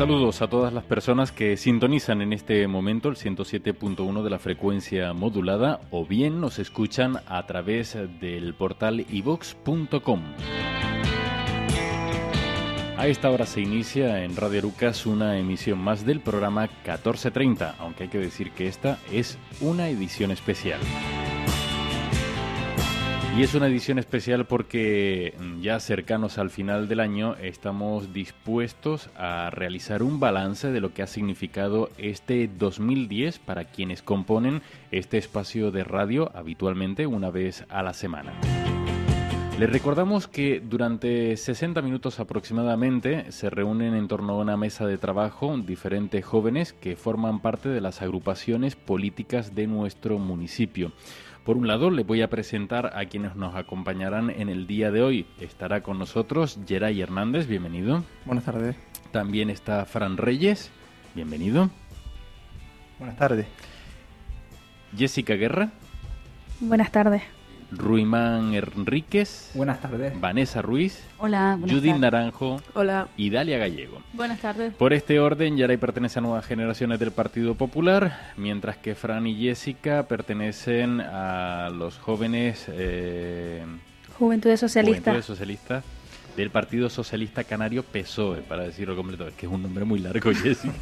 Saludos a todas las personas que sintonizan en este momento el 107.1 de la frecuencia modulada o bien nos escuchan a través del portal ivox.com. A esta hora se inicia en Radio Arucas una emisión más del programa 1430, aunque hay que decir que esta es una edición especial. Y es una edición especial porque mm, ya cercanos al final del año estamos dispuestos a realizar un balance de lo que ha significado este 2010 para quienes componen este espacio de radio habitualmente una vez a la semana. Les recordamos que durante 60 minutos aproximadamente se reúnen en torno a una mesa de trabajo diferentes jóvenes que forman parte de las agrupaciones políticas de nuestro municipio. Por un lado, le voy a presentar a quienes nos acompañarán en el día de hoy. Estará con nosotros Geray Hernández, bienvenido. Buenas tardes. También está Fran Reyes, bienvenido. Buenas tardes. Jessica Guerra. Buenas tardes. Ruimán Enríquez. Buenas tardes. Vanessa Ruiz. Hola. Judith Naranjo. Hola. Y Dalia Gallego. Buenas tardes. Por este orden, Yaray pertenece a nuevas generaciones del Partido Popular, mientras que Fran y Jessica pertenecen a los jóvenes... Eh, Juventudes Socialistas. Juventudes Socialistas del Partido Socialista Canario PSOE, para decirlo completo, es que es un nombre muy largo, Jessica.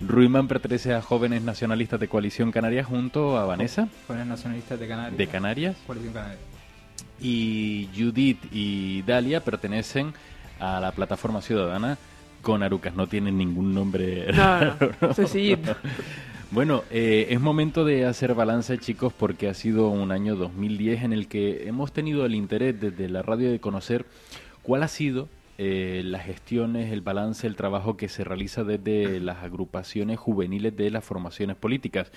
Ruimán pertenece a Jóvenes Nacionalistas de Coalición Canaria junto a Vanessa. Jóvenes Nacionalistas de Canarias. De Canarias. Coalición Canaria. Y Judith y Dalia pertenecen a la Plataforma Ciudadana con Arucas. No tienen ningún nombre. No, no, sencillito. Bueno, eh, es momento de hacer balance, chicos, porque ha sido un año 2010 en el que hemos tenido el interés desde la radio de conocer cuál ha sido eh, las gestiones, el balance, el trabajo que se realiza desde las agrupaciones juveniles de las formaciones políticas.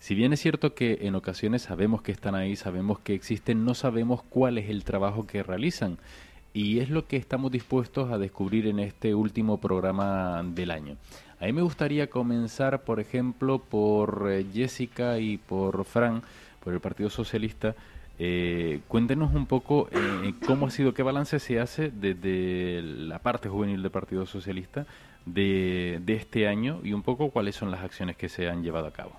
Si bien es cierto que en ocasiones sabemos que están ahí, sabemos que existen, no sabemos cuál es el trabajo que realizan. Y es lo que estamos dispuestos a descubrir en este último programa del año. A mí me gustaría comenzar, por ejemplo, por eh, Jessica y por Fran, por el Partido Socialista. Eh, cuéntenos un poco eh, cómo ha sido, qué balance se hace desde la parte juvenil del Partido Socialista de, de este año y un poco cuáles son las acciones que se han llevado a cabo.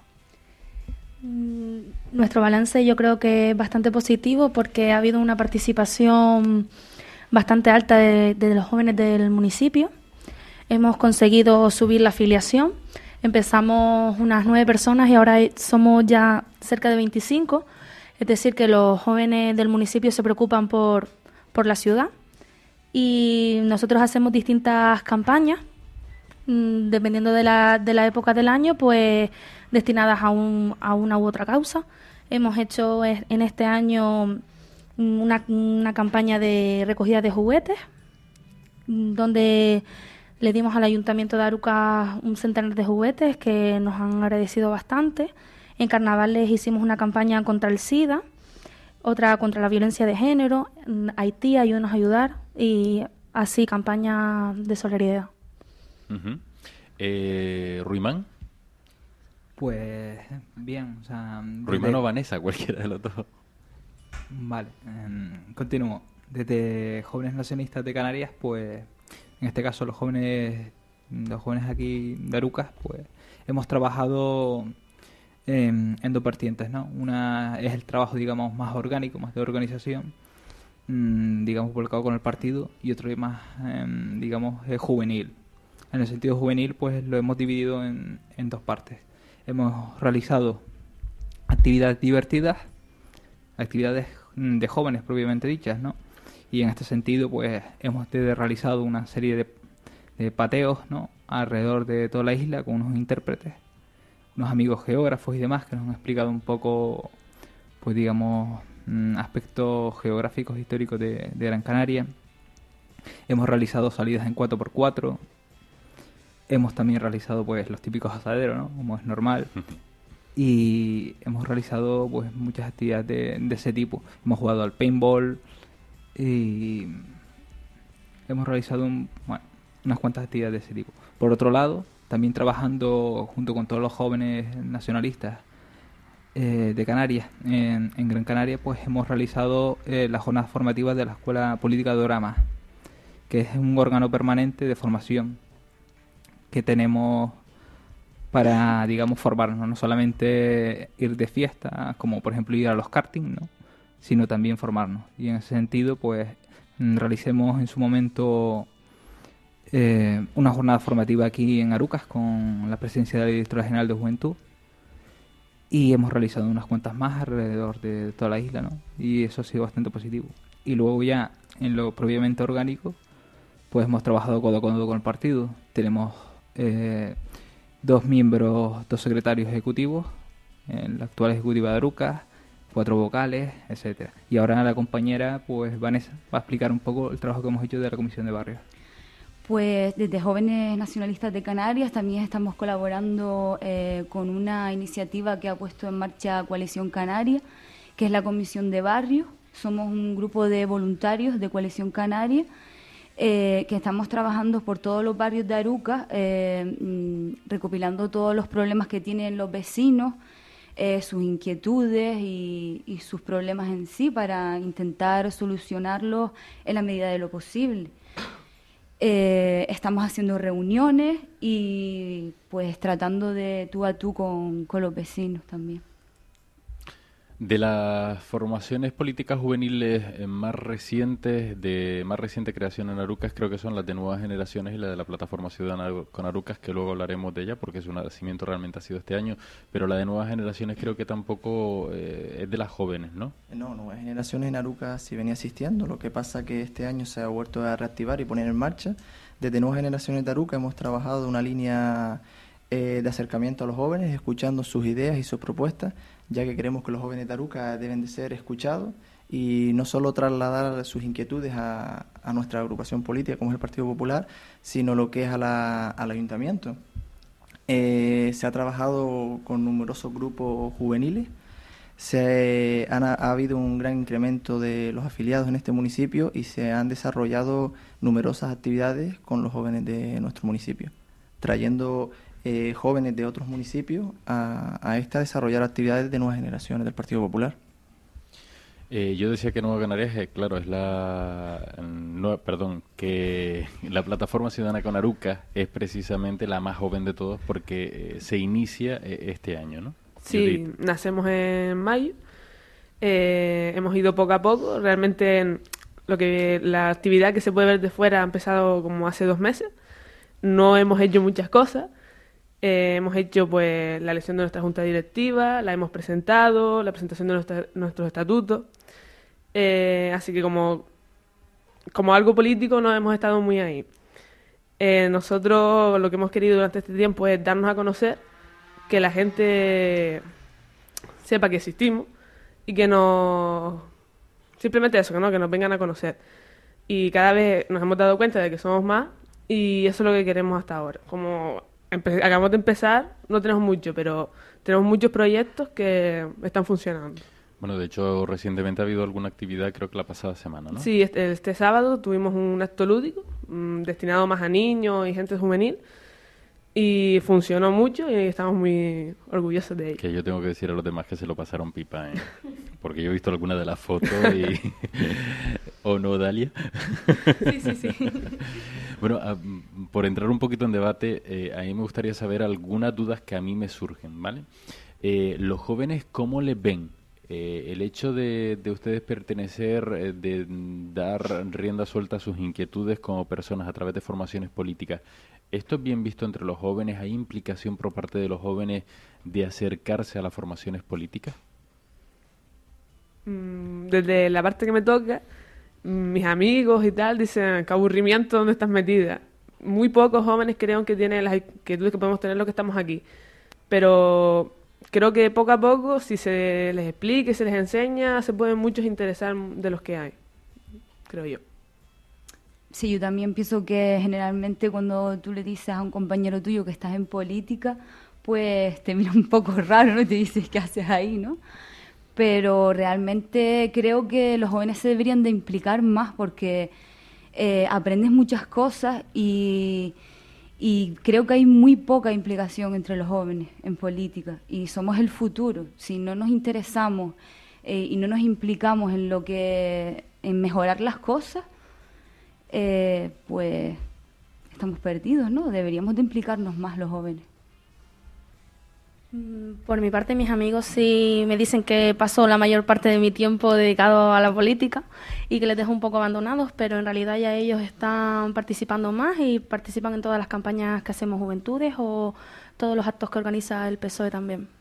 Mm, nuestro balance yo creo que es bastante positivo porque ha habido una participación bastante alta de, de los jóvenes del municipio hemos conseguido subir la afiliación. Empezamos unas nueve personas y ahora somos ya cerca de 25. Es decir, que los jóvenes del municipio se preocupan por, por la ciudad y nosotros hacemos distintas campañas, mm, dependiendo de la, de la época del año, pues destinadas a, un, a una u otra causa. Hemos hecho en este año una, una campaña de recogida de juguetes, donde le dimos al Ayuntamiento de Aruca un centenar de juguetes que nos han agradecido bastante. En carnavales hicimos una campaña contra el SIDA, otra contra la violencia de género. En Haití, ayúdanos a ayudar. Y así, campaña de solidaridad. eh, ¿Ruimán? Pues bien, o sea... Ruimán o Vanessa, cualquiera de los dos. Vale, eh, continúo. Desde Jóvenes Nacionalistas de Canarias, pues en este caso los jóvenes, los jóvenes aquí de Arucas, pues hemos trabajado en, dos vertientes, ¿no? Una es el trabajo, digamos, más orgánico, más de organización, mm, digamos, volcado con el partido, y otro más, em, digamos, juvenil. En el sentido juvenil, pues lo hemos dividido en, en dos partes. Hemos realizado actividades divertidas, actividades mm, de jóvenes propiamente dichas, ¿no? Y en este sentido pues hemos realizado una serie de, de, pateos ¿no? alrededor de toda la isla con unos intérpretes, unos amigos geógrafos y demás que nos han explicado un poco pues digamos mm, aspectos geográficos históricos de, de Gran Canaria. Hemos realizado salidas en 4x4. Hemos también realizado pues los típicos asaderos, ¿no? Como es normal. Y hemos realizado pues muchas actividades de, de ese tipo. Hemos jugado al paintball, y hemos realizado unas cuantas actividades de ese tipo. Por otro lado, también trabajando junto con todos los jóvenes nacionalistas eh, de Canarias, en, Gran Canaria, pues hemos realizado eh, las jornadas formativas de la Escuela Política de Orama, que es un órgano permanente de formación que tenemos para, digamos, formarnos, no solamente ir de fiesta, como por ejemplo ir a los karting, ¿no? Sino también formarnos. Y en ese sentido, pues mm, realicemos en su momento eh, una jornada formativa aquí en Arucas con la presencia de la Directora General de Juventud y hemos realizado unas cuantas más alrededor de toda la isla, ¿no? Y eso ha sido bastante positivo. Y luego ya en lo propiamente orgánico, pues hemos trabajado codo a codo con el partido. Tenemos eh, dos miembros, dos secretarios ejecutivos en la actual ejecutiva de Arucas, cuatro vocales, etcétera. Y ahora la compañera, pues Vanessa, va a explicar un poco el trabajo que hemos hecho de la Comisión de Barrios. Pues desde Jóvenes Nacionalistas de Canarias también estamos colaborando eh, con una iniciativa que ha puesto en marcha Coalición Canaria, que es la Comisión de Barrios. Somos un grupo de voluntarios de Coalición Canaria eh, que estamos trabajando por todos los barrios de Aruca, eh, mm, recopilando todos los problemas que tienen los vecinos, sus inquietudes y, y sus problemas en sí para intentar solucionarlos en la medida de lo posible. Eh, estamos haciendo reuniones y pues tratando de tú a tú con, con los vecinos también. De las formaciones políticas juveniles eh, más recientes, de más reciente creación en Arucas, creo que son las de Nuevas Generaciones y la de la Plataforma Ciudadana con Arucas, que luego hablaremos de ella porque su nacimiento realmente ha sido este año, pero la de Nuevas Generaciones creo que tampoco eh, es de las jóvenes, ¿no? No, Nuevas Generaciones en Arucas sí venía asistiendo, lo que pasa que este año se ha vuelto a reactivar y poner en marcha. Desde Nuevas Generaciones de Arucas hemos trabajado una línea eh, de acercamiento a los jóvenes, escuchando sus ideas y sus propuestas, ya que creemos que los jóvenes de Aruca deben de ser escuchados y no solo trasladar sus inquietudes a, nuestra agrupación política como es el Partido Popular, sino lo que es al ayuntamiento. Eh, se ha trabajado con numerosos grupos juveniles, se ha, habido un gran incremento de los afiliados en este municipio y se han desarrollado numerosas actividades con los jóvenes de nuestro municipio, trayendo eh, jóvenes de otros municipios a, a esta desarrollar actividades de nuevas generaciones del Partido Popular. Eh, yo decía que Nueva Canarias, eh, claro, es la, perdón, que la plataforma ciudadana con Aruca es precisamente la más joven de todos porque se inicia este año, ¿no? Sí, nacemos en mayo, hemos ido poco a poco, realmente lo que la actividad que se puede ver de fuera ha empezado como hace dos meses, no hemos hecho muchas cosas, eh, hemos hecho pues la elección de nuestra junta directiva, la hemos presentado, la presentación de nuestros estatutos. Eh, así que como, como algo político no hemos estado muy ahí. Eh, nosotros lo que hemos querido durante este tiempo es darnos a conocer, que la gente sepa que existimos y que nos... Simplemente eso, que, ¿no? que nos vengan a conocer. Y cada vez nos hemos dado cuenta de que somos más y eso es lo que queremos hasta ahora. Como acabamos de empezar, no tenemos mucho, pero tenemos muchos proyectos que están funcionando. Bueno, de hecho, recientemente ha habido alguna actividad, creo que la pasada semana, ¿no? Sí, este, este sábado tuvimos un acto lúdico mm, destinado más a niños y gente juvenil y funcionó mucho y estamos muy orgullosos de ello. Que yo tengo que decir a los demás que se lo pasaron pipa, ¿eh? porque yo he visto algunas de las fotos y... ¿O no, Dalia? sí, sí, sí. bueno, ah, por entrar un poquito en debate, eh, a mí me gustaría saber algunas dudas que a mí me surgen, ¿vale? Eh, los jóvenes, ¿cómo les ven? Eh, el hecho de, de ustedes pertenecer, de dar rienda suelta a sus inquietudes como personas a través de formaciones políticas, ¿Esto es bien visto entre los jóvenes? ¿Hay implicación por parte de los jóvenes de acercarse a las formaciones políticas? Mm, desde la parte que me toca, mis amigos y tal dicen, qué aburrimiento, ¿dónde estás metida? Muy pocos jóvenes creen que tienen las inquietudes que podemos tener los que estamos aquí. Pero creo que poco a poco, si se les explica se les enseña, se pueden muchos interesar de los que hay, creo yo. Sí, yo también pienso que generalmente cuando tú le dices a un compañero tuyo que estás en política, pues te mira un poco raro, ¿no? Te dices, ¿qué haces ahí, no? Pero realmente creo que los jóvenes se deberían de implicar más porque eh, aprendes muchas cosas y, y creo que hay muy poca implicación entre los jóvenes en política y somos el futuro. Si no nos interesamos eh, y no nos implicamos en lo que en mejorar las cosas, eh, pues estamos perdidos, ¿no? Deberíamos de implicarnos más los jóvenes. Mm, por mi parte, mis amigos sí me dicen que paso la mayor parte de mi tiempo dedicado a la política y que les dejo un poco abandonados, pero en realidad ya ellos están participando más y participan en todas las campañas que hacemos Juventudes o todos los actos que organiza el PSOE también.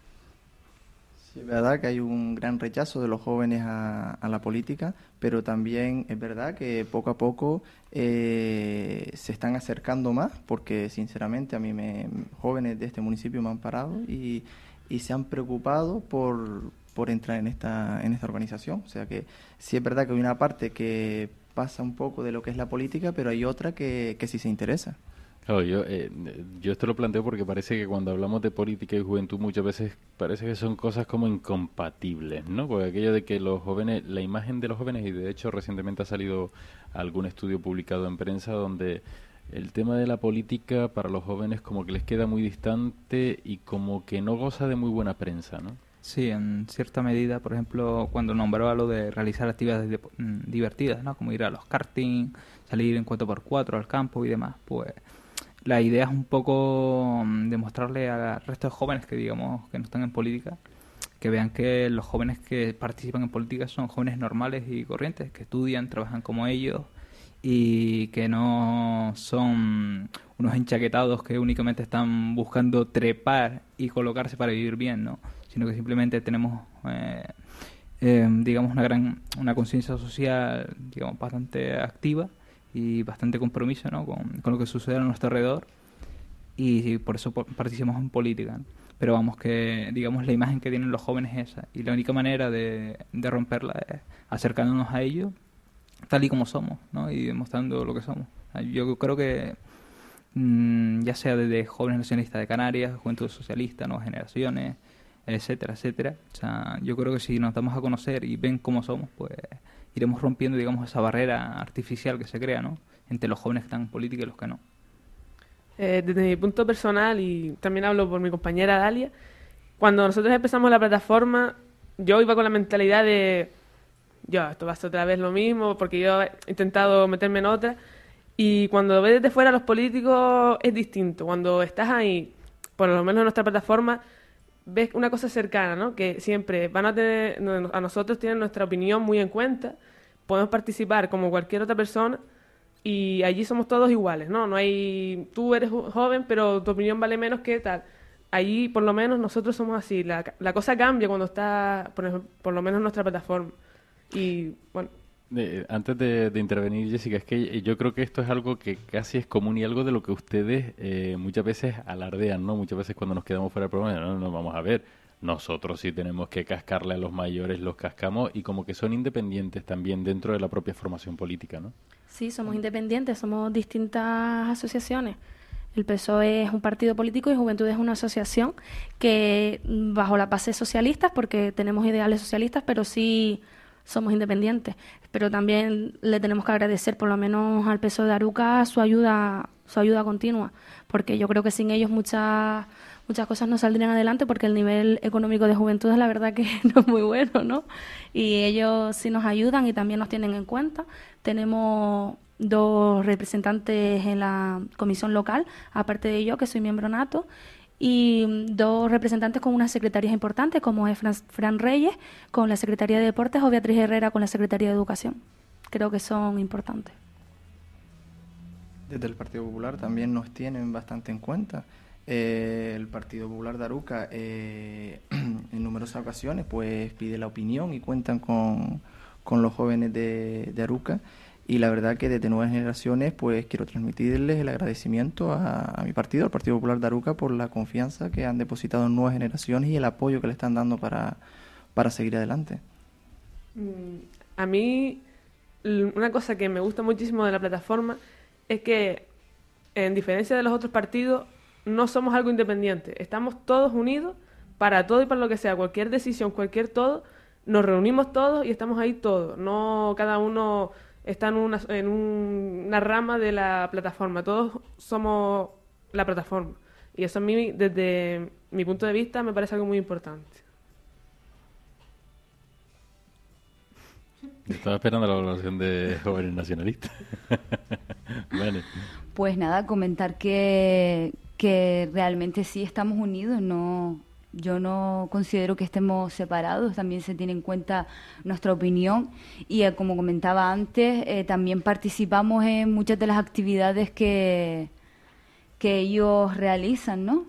Es verdad que hay un gran rechazo de los jóvenes a, la política, pero también es verdad que poco a poco eh, se están acercando más, porque sinceramente a mí me, jóvenes de este municipio me han parado y, se han preocupado por, por entrar en esta, en esta organización. O sea que sí es verdad que hay una parte que pasa un poco de lo que es la política, pero hay otra que sí se interesa. Yo, eh, yo esto lo planteo porque parece que cuando hablamos de política y juventud muchas veces parece que son cosas como incompatibles, ¿no? Porque aquello de que los jóvenes, la imagen de los jóvenes, y de hecho recientemente ha salido algún estudio publicado en prensa donde el tema de la política para los jóvenes como que les queda muy distante y como que no goza de muy buena prensa, ¿no? Sí, en cierta medida, por ejemplo, cuando nombraba lo de realizar actividades mm, divertidas, ¿no? Como ir a los karting, salir en 4x4 al campo y demás, pues la idea es un poco mm, demostrarle al resto de jóvenes que digamos que no están en política que vean que los jóvenes que participan en política son jóvenes normales y corrientes, que estudian, trabajan como ellos y que no son unos enchaquetados que únicamente están buscando trepar y colocarse para vivir bien, ¿no? sino que simplemente tenemos eh, eh, digamos una gran una conciencia social digamos bastante activa y bastante compromiso ¿no? con, con, lo que sucede a nuestro alrededor y, por eso participamos en política. Pero vamos, que digamos la imagen que tienen los jóvenes es esa y la única manera de, de romperla es acercándonos a ellos tal y como somos ¿no? y demostrando lo que somos. Yo creo que mmm, ya sea desde jóvenes nacionalistas de Canarias, Juventud Socialista, Nuevas Generaciones, etcétera, etcétera. O sea, yo creo que si nos damos a conocer y ven cómo somos, pues iremos rompiendo, digamos, esa barrera artificial que se crea, ¿no? Entre los jóvenes que están en política y los que no. Eh, desde mi punto personal, y también hablo por mi compañera Dalia, cuando nosotros empezamos la plataforma, yo iba con la mentalidad de, yo, esto va a ser otra vez lo mismo, porque yo he intentado meterme en otra, y cuando ves desde fuera a los políticos es distinto. Cuando estás ahí, por lo menos en nuestra plataforma, ves una cosa cercana, ¿no? Que siempre van a tener, a nosotros tienen nuestra opinión muy en cuenta, podemos participar como cualquier otra persona y allí somos todos iguales, ¿no? No hay, tú eres joven, pero tu opinión vale menos que tal. Allí, por lo menos, nosotros somos así. La, la cosa cambia cuando está, por, por lo menos en nuestra plataforma. Y, bueno, eh, antes de, de, intervenir, Jessica, es que yo creo que esto es algo que casi es común y algo de lo que ustedes eh, muchas veces alardean, ¿no? Muchas veces cuando nos quedamos fuera del programa, no, no, vamos a ver, nosotros sí tenemos que cascarle a los mayores, los cascamos y como que son independientes también dentro de la propia formación política, ¿no? Sí, somos independientes, somos distintas asociaciones. El PSOE es un partido político y Juventud es una asociación que bajo la base socialista, porque tenemos ideales socialistas, pero sí somos independientes. Pero también le tenemos que agradecer por lo menos al peso de Aruca su ayuda, su ayuda continua, porque yo creo que sin ellos muchas muchas cosas no saldrían adelante porque el nivel económico de juventud es la verdad que no es muy bueno, ¿no? Y ellos sí nos ayudan y también nos tienen en cuenta. Tenemos dos representantes en la comisión local, aparte de yo, que soy miembro nato, y dos representantes con unas secretarias importantes, como es Fran, Fran, Reyes con la Secretaría de Deportes o Beatriz Herrera con la Secretaría de Educación. Creo que son importantes. Desde el Partido Popular también nos tienen bastante en cuenta. Eh, el Partido Popular de Aruca eh, en numerosas ocasiones pues pide la opinión y cuentan con, con los jóvenes de, Aruca y la verdad que desde nuevas generaciones pues quiero transmitirles el agradecimiento a, a, mi partido, al Partido Popular de Aruca, por la confianza que han depositado en nuevas generaciones y el apoyo que le están dando para, para seguir adelante. A mí una cosa que me gusta muchísimo de la plataforma es que en diferencia de los otros partidos no somos algo independiente, estamos todos unidos para todo y para lo que sea, cualquier decisión, cualquier todo, nos reunimos todos y estamos ahí todos, no cada uno está en una, en una rama de la plataforma. Todos somos la plataforma. Y eso a mí, desde mi punto de vista, me parece algo muy importante. Estaba esperando la evaluación de jóvenes nacionalistas. Pues nada, comentar que, que realmente sí estamos unidos, no, yo no considero que estemos separados, también se tiene en cuenta nuestra opinión y eh, como comentaba antes, eh, también participamos en muchas de las actividades que, que ellos realizan, ¿no?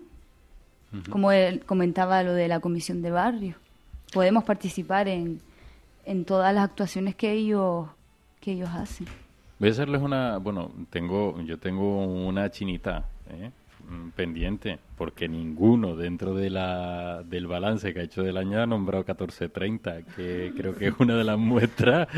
Como él comentaba lo de la comisión de barrio. Podemos participar en, en todas las actuaciones que ellos, que ellos hacen. Voy a hacerles una, bueno, tengo, yo tengo una chinita, ¿eh? Mm, pendiente, porque ninguno dentro de la, del balance que ha hecho del año ha nombrado 1430, que creo que es una de las muestras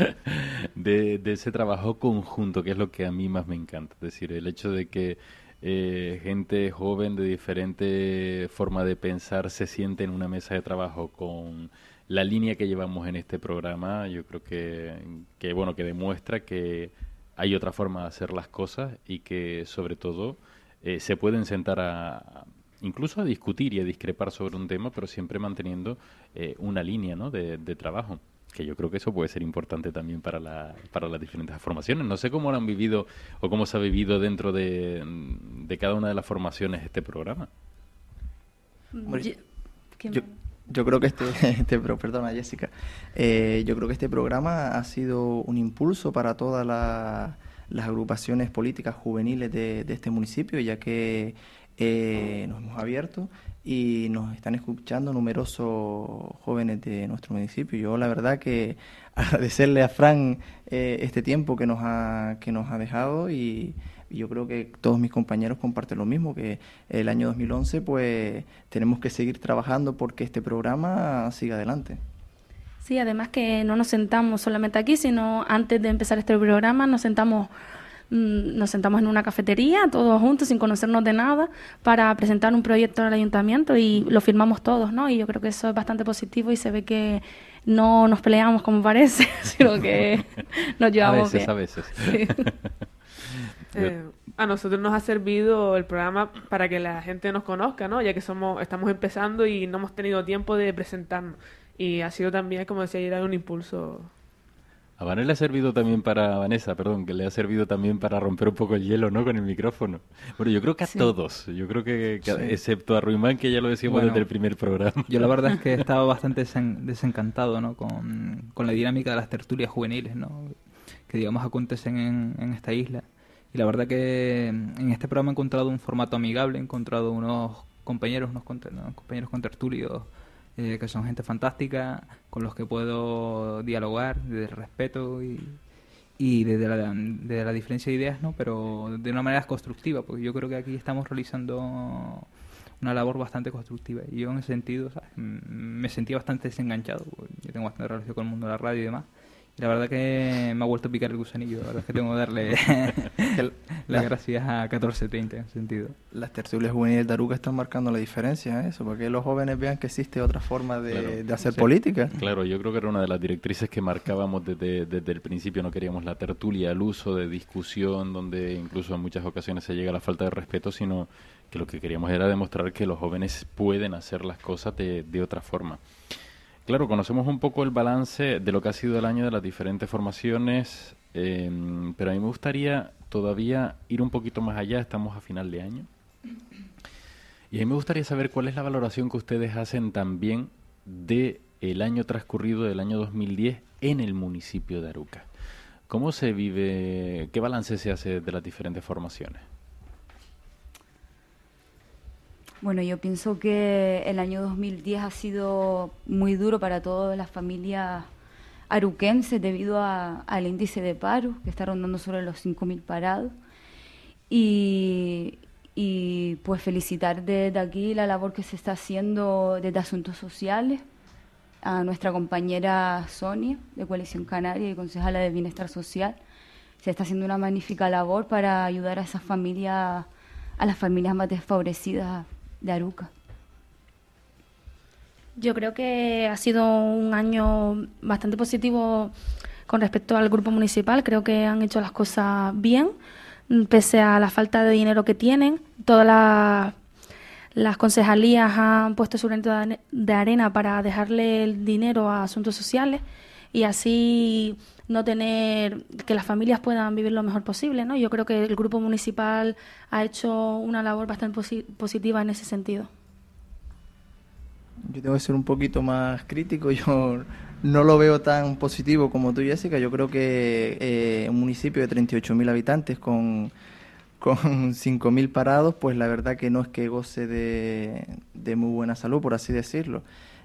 de, ese trabajo conjunto, que es lo que a mí más me encanta. Es decir, el hecho de que eh, gente joven de diferente forma de pensar se siente en una mesa de trabajo con la línea que llevamos en este programa, yo creo que, que bueno, que demuestra que hay otra forma de hacer las cosas y que sobre todo eh, se pueden sentar a, incluso a discutir y a discrepar sobre un tema, pero siempre manteniendo eh, una línea ¿no? de, trabajo que yo creo que eso puede ser importante también para, la, para las diferentes formaciones. No sé cómo lo han vivido o cómo se ha vivido dentro de, cada una de las formaciones este programa. Yo, creo que este, este perdona Jessica, eh, yo creo que este programa ha sido un impulso para toda la las agrupaciones políticas juveniles de, este municipio, ya que eh, nos hemos abierto y nos están escuchando numerosos jóvenes de nuestro municipio. Yo la verdad que agradecerle a Fran eh, este tiempo que nos ha, que nos ha dejado y, yo creo que todos mis compañeros comparten lo mismo, que el año 2011 pues tenemos que seguir trabajando porque este programa siga adelante. Sí, además que no nos sentamos solamente aquí, sino antes de empezar este programa nos sentamos mm, nos sentamos en una cafetería, todos juntos, sin conocernos de nada, para presentar un proyecto al ayuntamiento y lo firmamos todos, ¿no? Y yo creo que eso es bastante positivo y se ve que no nos peleamos como parece, sino que nos llevamos a veces, A veces, eh, a nosotros nos ha servido el programa para que la gente nos conozca, ¿no? Ya que somos, estamos empezando y no hemos tenido tiempo de presentarnos. Y ha sido también, como decía ayer, un impulso. A Vanessa le ha servido también para, Vanessa, perdón, que le ha servido también para romper un poco el hielo, ¿no? Con el micrófono. Bueno, yo creo que a todos, yo creo que, excepto a Ruimán, que ya lo decíamos desde el primer programa. Yo la verdad es que he estado bastante desencantado, ¿no? Con, con, la dinámica de las tertulias juveniles, ¿no? Que digamos acontecen en, en esta isla. Y la verdad que en este programa he encontrado un formato amigable, he encontrado unos compañeros, unos, unos compañeros con tertulios eh, que son gente fantástica, con los que puedo dialogar desde el respeto y, desde, la, la diferencia de ideas, ¿no? pero de una manera constructiva, porque yo creo que aquí estamos realizando una labor bastante constructiva. Y yo en ese sentido me sentí bastante desenganchado, yo tengo bastante relación con el mundo de la radio y demás, la verdad que me ha vuelto a picar el gusanillo. La verdad es que tengo que darle las gracias a 1430 en sentido. Las tertulias juveniles de Aruca están marcando la diferencia, ¿eh? eso, porque los jóvenes vean que existe otra forma de, hacer política. Claro, yo creo que era una de las directrices que marcábamos desde, desde el principio. No queríamos la tertulia, el uso de discusión, donde incluso en muchas ocasiones se llega a la falta de respeto, sino que lo que queríamos era demostrar que los jóvenes pueden hacer las cosas de, de otra forma. Claro, conocemos un poco el balance de lo que ha sido el año de las diferentes formaciones, em, pero a mí me gustaría todavía ir un poquito más allá, estamos a final de año. Y a mí me gustaría saber cuál es la valoración que ustedes hacen también de el año transcurrido del año 2010 en el municipio de Aruca. ¿Cómo se vive, qué balance se hace de las diferentes formaciones? Bueno, yo pienso que el año 2010 ha sido muy duro para todas las familias aruquenses debido al índice de paro, que está rondando sobre los 5.000 parados. Y, pues felicitar desde aquí la labor que se está haciendo desde Asuntos Sociales a nuestra compañera Sonia de Coalición Canaria y concejala de Bienestar Social. Se está haciendo una magnífica labor para ayudar a esas familias, a las familias más desfavorecidas de Aruca. Yo creo que ha sido un año bastante positivo con respecto al grupo municipal. Creo que han hecho las cosas bien, pese a la falta de dinero que tienen. Todas las, concejalías han puesto su granito de arena para dejarle el dinero a asuntos sociales y así no tener que las familias puedan vivir lo mejor posible, ¿no? Yo creo que el grupo municipal ha hecho una labor bastante positiva en ese sentido. Yo tengo que ser un poquito más crítico. Yo no lo veo tan positivo como tú, Jessica. Yo creo que eh, un municipio de 38.000 habitantes con, con 5.000 parados, pues la verdad que no es que goce de, de muy buena salud, por así decirlo.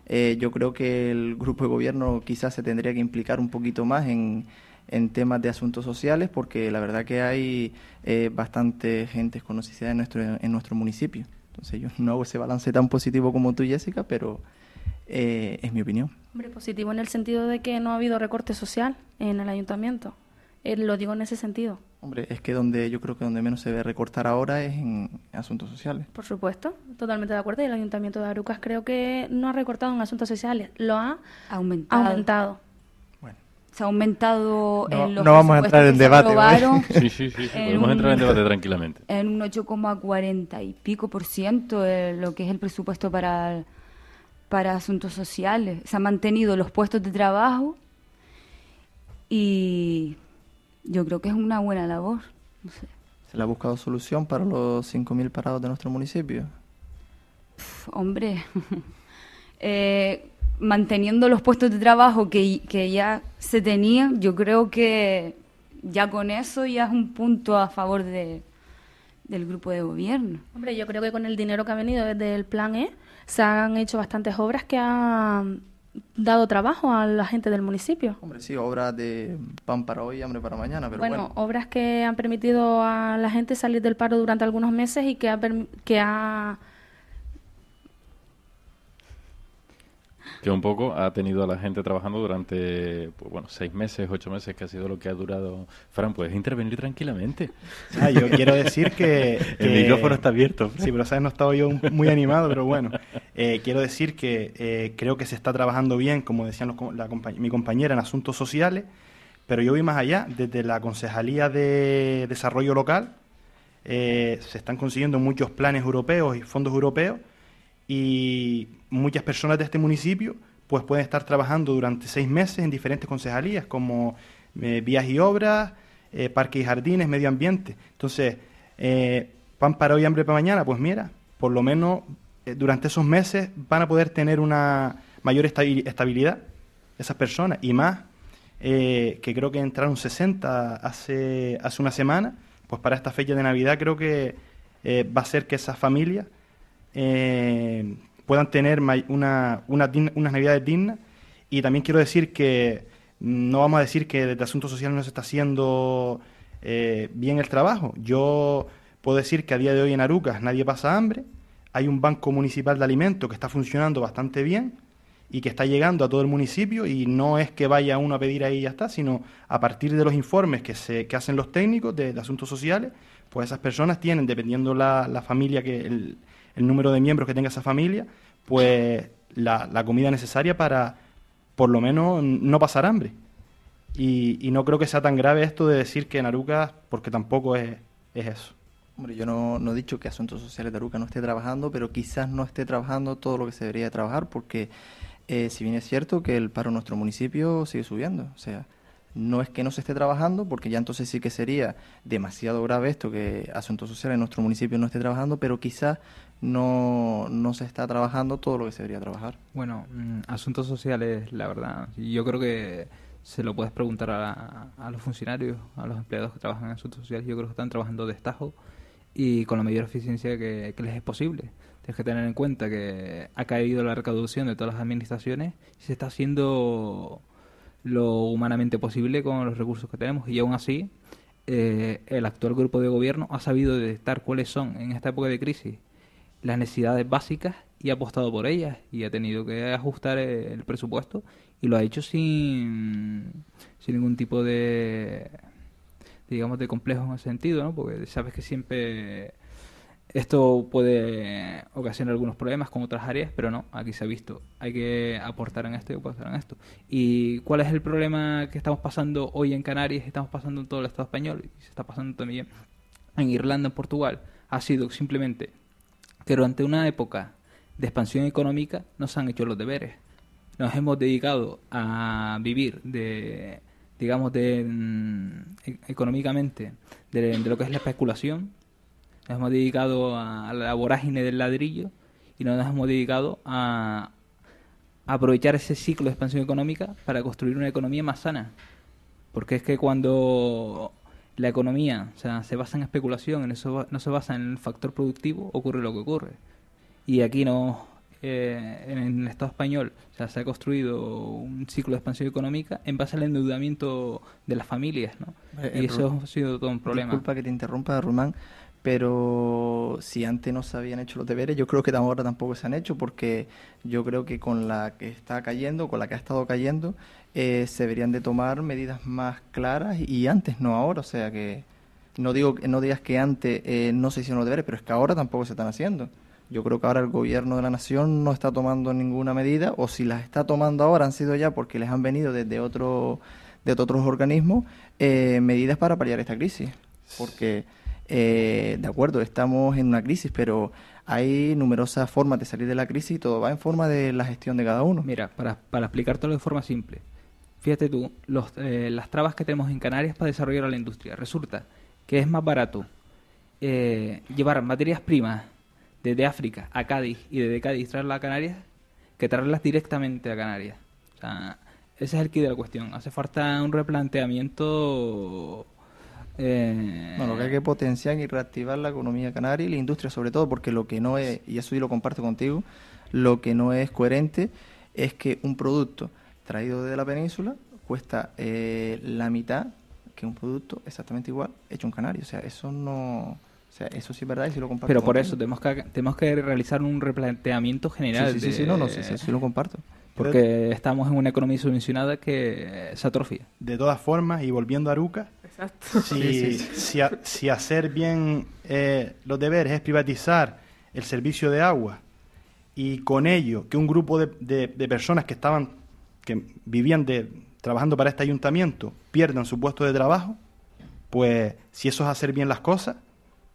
Eh, yo creo que el grupo de gobierno quizás se tendría que implicar un poquito más en, en temas de asuntos sociales, porque la verdad que hay eh, bastante gente con necesidad en nuestro, en nuestro municipio. Entonces yo no hago ese balance tan positivo como tú, Jessica, pero eh, es mi opinión. Hombre, positivo en el sentido de que no ha habido recorte social en el ayuntamiento. Eh, lo digo en ese sentido. Hombre, es que donde yo creo que donde menos se ve recortar ahora es en asuntos sociales. Por supuesto, totalmente de acuerdo. Y el Ayuntamiento de Arucas creo que no ha recortado en asuntos sociales, lo ha aumentado. aumentado. Bueno. Se ha aumentado no, en los No vamos a entrar en debate. sí, sí, sí, podemos entrar en debate tranquilamente. En un 8,40 y pico por ciento de lo que es el presupuesto para, para asuntos sociales. Se han mantenido los puestos de trabajo y yo creo que es una buena labor. ¿Se le ha buscado solución para los 5.000 parados de nuestro municipio? hombre, eh, manteniendo los puestos de trabajo que, que ya se tenían, yo creo que ya con eso ya es un punto a favor de, del grupo de gobierno. Hombre, yo creo que con el dinero que ha venido desde el plan E se han hecho bastantes obras que han dado trabajo a la gente del municipio. Hombre, sí, obras de pan para hoy y hambre para mañana, pero bueno, obras que han permitido a la gente salir del paro durante algunos meses y que ha, que ha que un poco ha tenido a la gente trabajando durante, pues, bueno, seis meses, ocho meses, que ha sido lo que ha durado. Fran, puedes intervenir tranquilamente. Ah, yo quiero decir que, El micrófono está abierto. Sí, pero sabes, no estaba yo muy animado, pero bueno. Eh, quiero decir que eh, creo que se está trabajando bien, como decían la, mi compañera, en asuntos sociales, pero yo voy más allá. Desde la Concejalía de Desarrollo Local eh, se están consiguiendo muchos planes europeos y fondos europeos y muchas personas de este municipio pues pueden estar trabajando durante seis meses en diferentes concejalías como eh, vías y obras, eh, parques y jardines, medio ambiente. Entonces, eh, pan para hoy, hambre para mañana, pues mira, por lo menos durante esos meses van a poder tener una mayor estabilidad esas personas y más que creo que entraron 60 hace, hace una semana, pues para esta fecha de Navidad creo que va a ser que esas familias eh, puedan tener una, una, unas navidades dignas. Y también quiero decir que no vamos a decir que desde Asuntos Sociales no se está haciendo eh, bien el trabajo. Yo puedo decir que a día de hoy en Arucas nadie pasa hambre. Hay un banco municipal de alimentos que está funcionando bastante bien y que está llegando a todo el municipio y no es que vaya uno a pedir ahí y ya está, sino a partir de los informes que, se, que hacen los técnicos de, asuntos sociales, pues esas personas tienen, dependiendo la, la familia que el, el número de miembros que tenga esa familia, pues la, comida necesaria para por lo menos no pasar hambre. Y, no creo que sea tan grave esto de decir que en Aruca, porque tampoco es, eso. Hombre, yo no, no, he dicho que Asuntos Sociales de Aruca no esté trabajando, pero quizás no esté trabajando todo lo que se debería trabajar, porque eh, si bien es cierto que el paro en nuestro municipio sigue subiendo, o sea, no es que no se esté trabajando, porque ya entonces sí que sería demasiado grave esto que Asuntos Sociales en nuestro municipio no esté trabajando, pero quizás no, no se está trabajando todo lo que se debería trabajar. Bueno, mm, asuntos sociales, la verdad, yo creo que se lo puedes preguntar a, a, los funcionarios, a los empleados que trabajan en asuntos sociales, yo creo que están trabajando de estajo y con la mayor eficiencia que, les es posible. Tienes que tener en cuenta que ha caído la recaudación de todas las administraciones y se está haciendo lo humanamente posible con los recursos que tenemos y aún así eh, el actual grupo de gobierno ha sabido detectar cuáles son en esta época de crisis las necesidades básicas y ha apostado por ellas y ha tenido que ajustar el presupuesto y lo ha hecho sin, sin ningún tipo de digamos de complejo en ese sentido ¿no? porque sabes que siempre esto puede ocasionar algunos problemas con otras áreas, pero no, aquí se ha visto. Hay que aportar en esto y aportar en esto. ¿Y cuál es el problema que estamos pasando hoy en Canarias? Estamos pasando en todo el Estado español y se está pasando también en Irlanda, en Portugal. Ha sido simplemente que durante una época de expansión económica no se han hecho los deberes. Nos hemos dedicado a vivir de, digamos, de, económicamente de, lo que es la especulación. Nos hemos dedicado a, la vorágine del ladrillo y no nos hemos dedicado a, aprovechar ese ciclo de expansión económica para construir una economía más sana. Porque es que cuando la economía o sea, se basa en especulación, en eso, no se basa en el factor productivo, ocurre lo que ocurre. Y aquí no, eh, en el Estado español o sea, se ha construido un ciclo de expansión económica en base al endeudamiento de las familias, ¿no? Eh, y eso ha sido todo un problema. Disculpa que te interrumpa, Román, pero si antes no se habían hecho los deberes, yo creo que ahora tampoco se han hecho, porque yo creo que con la que está cayendo, con la que ha estado cayendo, eh, se deberían de tomar medidas más claras y antes, no ahora. O sea que no digo no digas que antes eh, no se hicieron los deberes, pero es que ahora tampoco se están haciendo. Yo creo que ahora el gobierno de la nación no está tomando ninguna medida, o si las está tomando ahora han sido ya porque les han venido desde otro, de otros organismos eh, medidas para paliar esta crisis. Porque, de acuerdo, estamos en una crisis, pero hay numerosas formas de salir de la crisis y todo va en forma de la gestión de cada uno. Mira, para, para explicártelo de forma simple, fíjate tú, los, eh, las trabas que tenemos en Canarias para desarrollar la industria. Resulta que es más barato eh, llevar materias primas desde África a Cádiz y desde Cádiz traerlas a Canarias que traerlas directamente a Canarias. O sea, ese es el kit de la cuestión. Hace falta un replanteamiento. Eh... Bueno, que hay que potenciar y reactivar la economía canaria y la industria, sobre todo, porque lo que no es, y eso yo lo comparto contigo, lo que no es coherente es que un producto traído de la península cuesta eh, la mitad que un producto exactamente igual hecho en Canarias. O sea, eso no... O sea, eso sí es verdad y sí lo comparto. Pero por eso tenemos que, tenemos que realizar un replanteamiento general. Sí, sí, sí, no, no, sí, sí, lo comparto. Porque estamos en una economía subvencionada que se atrofia. De todas formas, y volviendo a Aruca, Exacto. Si, si, hacer bien eh, los deberes es privatizar el servicio de agua. Y con ello que un grupo de, de personas que estaban que vivían de, trabajando para este ayuntamiento pierdan su puesto de trabajo, pues si eso es hacer bien las cosas,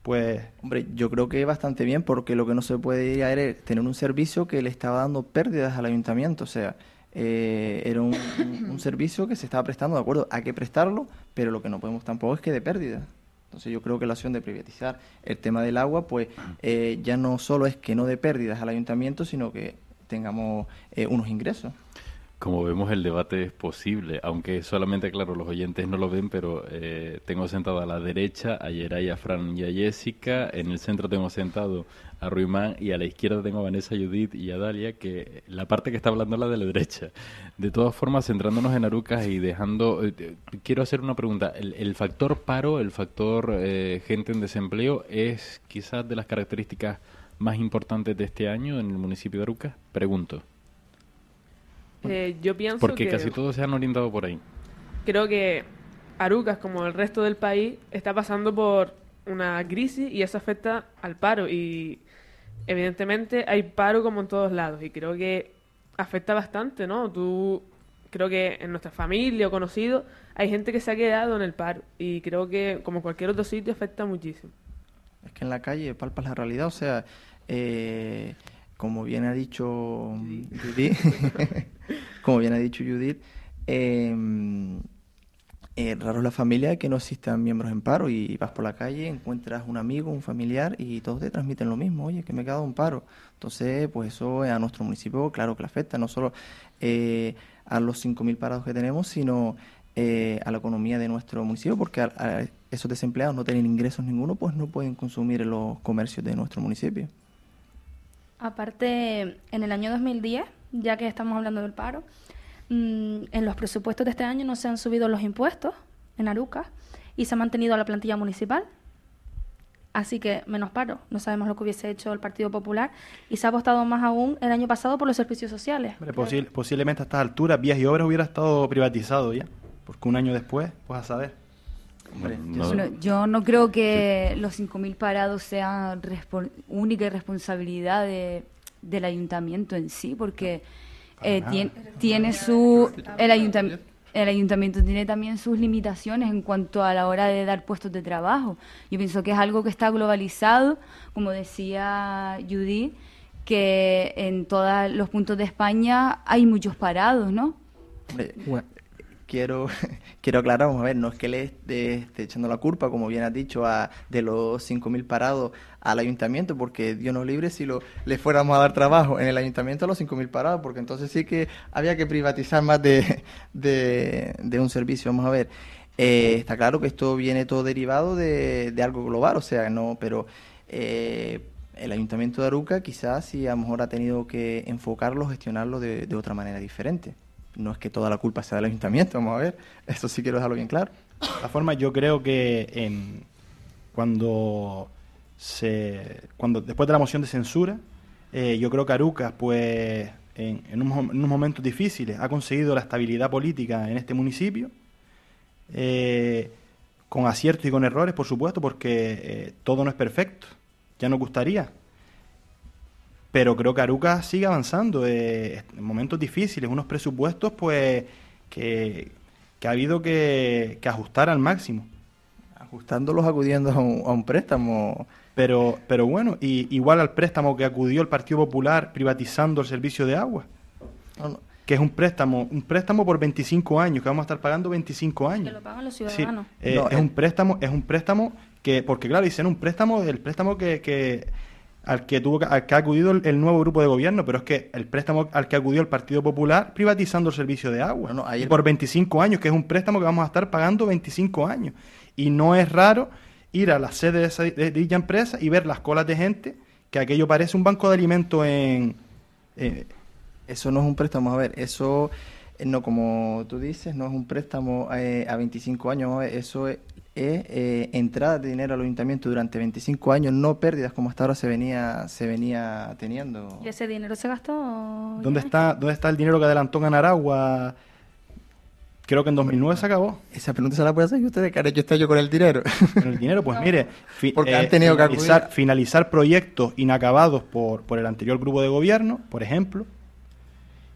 pues... Hombre, yo creo que es bastante bien porque lo que no se puede ir a es tener un servicio que le estaba dando pérdidas al ayuntamiento, o sea, eh, era un, servicio que se estaba prestando, de acuerdo, hay que prestarlo, pero lo que no podemos tampoco es que de pérdida. Entonces yo creo que la opción de privatizar el tema del agua, pues eh, ya no solo es que no dé pérdidas al ayuntamiento, sino que tengamos eh, unos ingresos. Como vemos, el debate es posible, aunque solamente, claro, los oyentes no lo ven, pero eh, tengo sentado a la derecha a Yeray, a Fran y a Jessica, en el centro tengo sentado a Ruimán y a la izquierda tengo a Vanessa, Judith y a Dalia, que la parte que está hablando es la de la derecha. De todas formas, centrándonos en Arucas y dejando... Eh, quiero hacer una pregunta. ¿El, factor paro, el factor eh, gente en desempleo, es quizás de las características más importantes de este año en el municipio de Arucas? Pregunto. Eh, yo pienso Porque casi todos se han orientado por ahí. Creo que Arucas, como el resto del país, está pasando por una crisis y eso afecta al paro. Y evidentemente hay paro como en todos lados y creo que afecta bastante, ¿no? Tú, creo que en nuestra familia o conocidos hay gente que se ha quedado en el paro y creo que como cualquier otro sitio afecta muchísimo. Es que en la calle palpas la realidad, o sea, eh, como bien ha dicho Judith, como bien ha dicho Judith, em, eh, raro es la familia que no existan miembros en paro y vas por la calle, encuentras un amigo, un familiar y todos te transmiten lo mismo, oye, que me he quedado en paro. Entonces, pues eso a nuestro municipio, claro que le afecta, no solo eh, a los 5.000 parados que tenemos, sino eh, a la economía de nuestro municipio, porque a, esos desempleados no tienen ingresos ninguno, pues no pueden consumir en los comercios de nuestro municipio. Aparte, en el año 2010, ya que estamos hablando del paro, mm, en los presupuestos de este año no se han subido los impuestos en Aruca y se ha mantenido la plantilla municipal. Así que menos paro. No sabemos lo que hubiese hecho el Partido Popular y se ha apostado más aún el año pasado por los servicios sociales. posiblemente a estas alturas vías y obras hubiera estado privatizado ya, porque un año después, pues a saber yo no. creo que los 5.000 parados sean única responsabilidad del ayuntamiento en sí, porque eh, tiene, su el ayuntamiento el ayuntamiento tiene también sus limitaciones en cuanto a la hora de dar puestos de trabajo. Yo pienso que es algo que está globalizado, como decía Judy, que en todos los puntos de España hay muchos parados, ¿no? Quiero, quiero aclarar, vamos a ver, no es que le esté, echando la culpa, como bien has dicho, a, de los 5.000 parados al ayuntamiento, porque Dios nos libre si lo, le fuéramos a dar trabajo en el ayuntamiento a los 5.000 parados, porque entonces sí que había que privatizar más de, de, un servicio. Vamos a ver, eh, está claro que esto viene todo derivado de, de algo global, o sea, no, pero... Eh, el Ayuntamiento de Aruca quizás sí a lo mejor ha tenido que enfocarlo, gestionarlo de, de, otra manera diferente. No es que toda la culpa sea del Ayuntamiento, vamos a ver, eso sí quiero dejarlo bien claro. De todas formas, yo creo que en, cuando, se, cuando después de la moción de censura, eh, yo creo que Aruca, pues en, en, unos momentos difíciles, ha conseguido la estabilidad política en este municipio. Eh, con aciertos y con errores, por supuesto, porque eh, todo no es perfecto ya nos gustaría. Pero creo que Aruca sigue avanzando eh, en momentos difíciles, unos presupuestos pues que, ha habido que, ajustar al máximo. Ajustándolos acudiendo a un, préstamo. Pero, pero bueno, y, igual al préstamo que acudió el Partido Popular privatizando el servicio de agua. que es un préstamo, un préstamo por 25 años, que vamos a estar pagando 25 años. Que lo pagan los ciudadanos. Eh, es un préstamo, es un préstamo que porque claro, dicen un préstamo, el préstamo que, que al que tuvo al que ha acudido el, nuevo grupo de gobierno, pero es que el préstamo al que acudió el Partido Popular privatizando el servicio de agua por 25 años, que es un préstamo que vamos a estar pagando 25 años. Y no es raro ir a la sede de, esa, de dicha empresa y ver las colas de gente, que aquello parece un banco de alimentos en... eso no es un préstamo, a ver, eso eh, no como tú dices, no es un préstamo eh, a 25 años, eso es es eh, entrada de dinero al ayuntamiento durante 25 años, no pérdidas como hasta ahora se venía se venía teniendo. ¿Y ese dinero se gastó? ¿Dónde está dónde está el dinero que adelantó Ganaragua? Creo que en 2009 se acabó. Esa pregunta se la puede hacer usted, ¿qué han hecho este año con el dinero? Con el dinero, pues mire, Porque han tenido finalizar, que finalizar proyectos inacabados por, por el anterior grupo de gobierno, por ejemplo,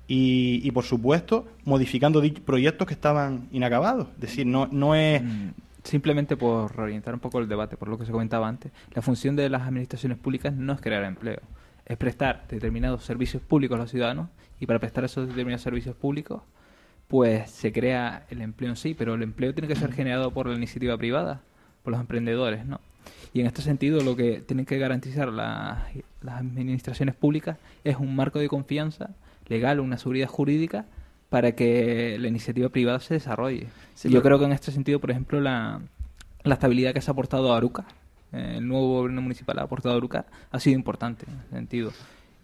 y, y, por supuesto modificando proyectos que estaban inacabados. Es decir, no, no es mm simplemente por orientar un poco el debate, por lo que se comentaba antes, la función de las administraciones públicas no es crear empleo, es prestar determinados servicios públicos a los ciudadanos y para prestar esos determinados servicios públicos pues se crea el empleo en sí, pero el empleo tiene que ser generado por la iniciativa privada, por los emprendedores, ¿no? Y en este sentido lo que tienen que garantizar las administraciones públicas es un marco de confianza legal, una seguridad jurídica para que la iniciativa privada se desarrolle. Yo creo que en este sentido, por ejemplo, la, la estabilidad que se ha aportado a Aruca, eh, el nuevo gobierno municipal ha aportado a Aruca, ha sido importante en ese sentido.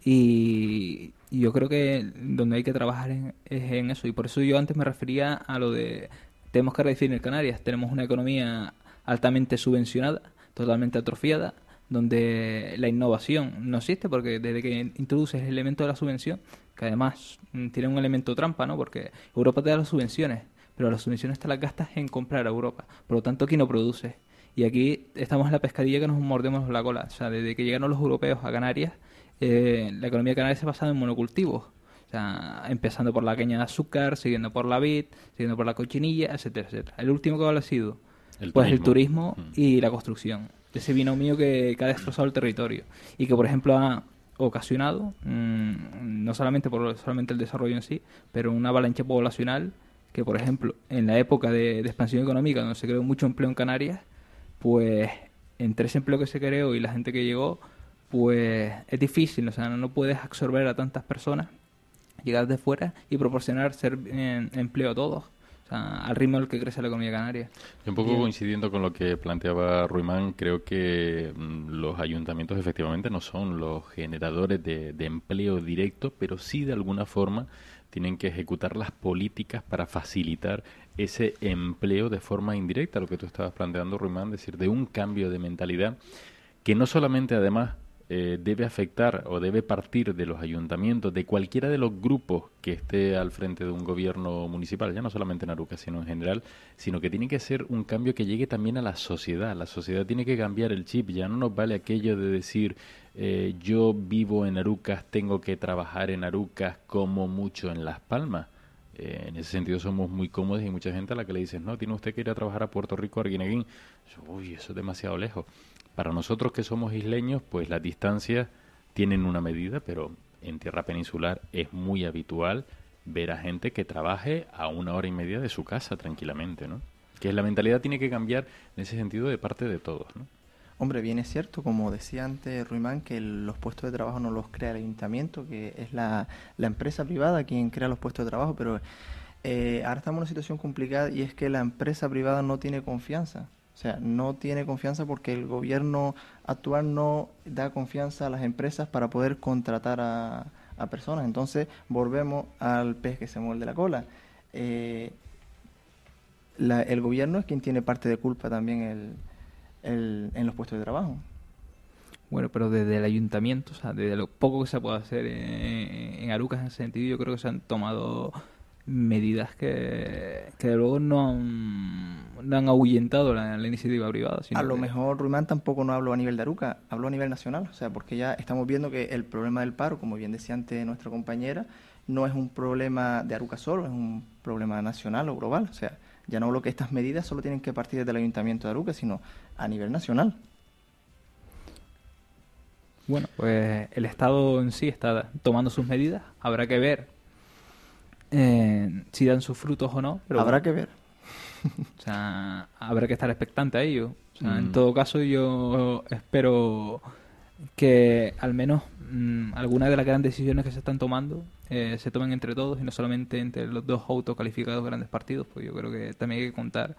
Y, yo creo que donde hay que trabajar es en eso. Y por eso yo antes me refería a lo de tenemos que redefinir Canarias. Tenemos una economía altamente subvencionada, totalmente atrofiada, donde la innovación no existe porque desde que introduces el elemento de la subvención que además mm, tiene un elemento trampa, ¿no? Porque Europa te da las subvenciones, pero las subvenciones te las gastas en comprar a Europa. Por lo tanto, aquí no produces. Y aquí estamos en la pescadilla que nos mordemos la cola. O sea, desde que llegaron los europeos a Canarias, eh, la economía canaria se ha basado en monocultivos. O sea, empezando por la caña de azúcar, siguiendo por la vid, siguiendo por la cochinilla, etcétera, etcétera. El último que ha sido el pues turismo. el turismo mm. y la construcción. Ese binomio que, que ha destrozado el territorio. Y que, por ejemplo, ha, ocasionado, mm, no solamente por solamente el desarrollo en sí, pero una avalancha poblacional que, por ejemplo, en la época de, expansión económica, donde se creó mucho empleo en Canarias, pues entre ese empleo que se creó y la gente que llegó, pues es difícil, o sea, no, puedes absorber a tantas personas, llegar de fuera y proporcionar ser, eh, empleo a todos al ritmo al que crece la economía canaria. un poco coincidiendo con lo que planteaba Ruimán, creo que mm, los ayuntamientos efectivamente no son los generadores de, empleo directo, pero sí de alguna forma tienen que ejecutar las políticas para facilitar ese empleo de forma indirecta, lo que tú estabas planteando, Ruimán, es decir, de un cambio de mentalidad que no solamente además eh, debe afectar o debe partir de los ayuntamientos, de cualquiera de los grupos que esté al frente de un gobierno municipal, ya no solamente en Aruca, sino en general, sino que tiene que ser un cambio que llegue también a la sociedad. La sociedad tiene que cambiar el chip, ya no nos vale aquello de decir eh, yo vivo en Arucas, tengo que trabajar en Arucas como mucho en Las Palmas. Eh, en ese sentido somos muy cómodos y mucha gente a la que le dices, no, tiene usted que ir a trabajar a Puerto Rico, a Arguineguín. Uy, eso es demasiado lejos. Para nosotros que somos isleños, pues las distancias tienen una medida, pero en tierra peninsular es muy habitual ver a gente que trabaje a una hora y media de su casa tranquilamente, ¿no? Que la mentalidad tiene que cambiar en ese sentido de parte de todos, ¿no? Hombre, bien es cierto, como decía antes Ruimán, que los puestos de trabajo no los crea el ayuntamiento, que es la, la empresa privada quien crea los puestos de trabajo, pero eh, ahora estamos en una situación complicada y es que la empresa privada no tiene confianza. O sea, no tiene confianza porque el gobierno actual no da confianza a las empresas para poder contratar a, personas. Entonces, volvemos al pez que se muerde la cola. Eh, el gobierno es quien tiene parte de culpa también en los puestos de trabajo. Bueno, pero desde el ayuntamiento, o sea, desde lo poco que se puede hacer en, en Arucas en ese sentido, yo creo que se han tomado medidas que, que luego no han, no han ahuyentado la, iniciativa privada. a lo mejor Ruimán tampoco no habló a nivel de Aruca, habló a nivel nacional, o sea, porque ya estamos viendo que el problema del paro, como bien decía antes nuestra compañera, no es un problema de Aruca solo, es un problema nacional o global, o sea, ya no hablo que estas medidas solo tienen que partir desde el Ayuntamiento de Aruca, sino a nivel nacional. Bueno, pues el Estado en sí está tomando sus medidas, habrá que ver eh, si dan sus frutos o no. Pero Habrá que ver. O sea, habrá que estar expectante a ello. En mm. todo caso, yo espero que al menos mm, algunas de las grandes decisiones que se están tomando eh, se tomen entre todos y no solamente entre los dos autocalificados grandes partidos, pues yo creo que también hay que contar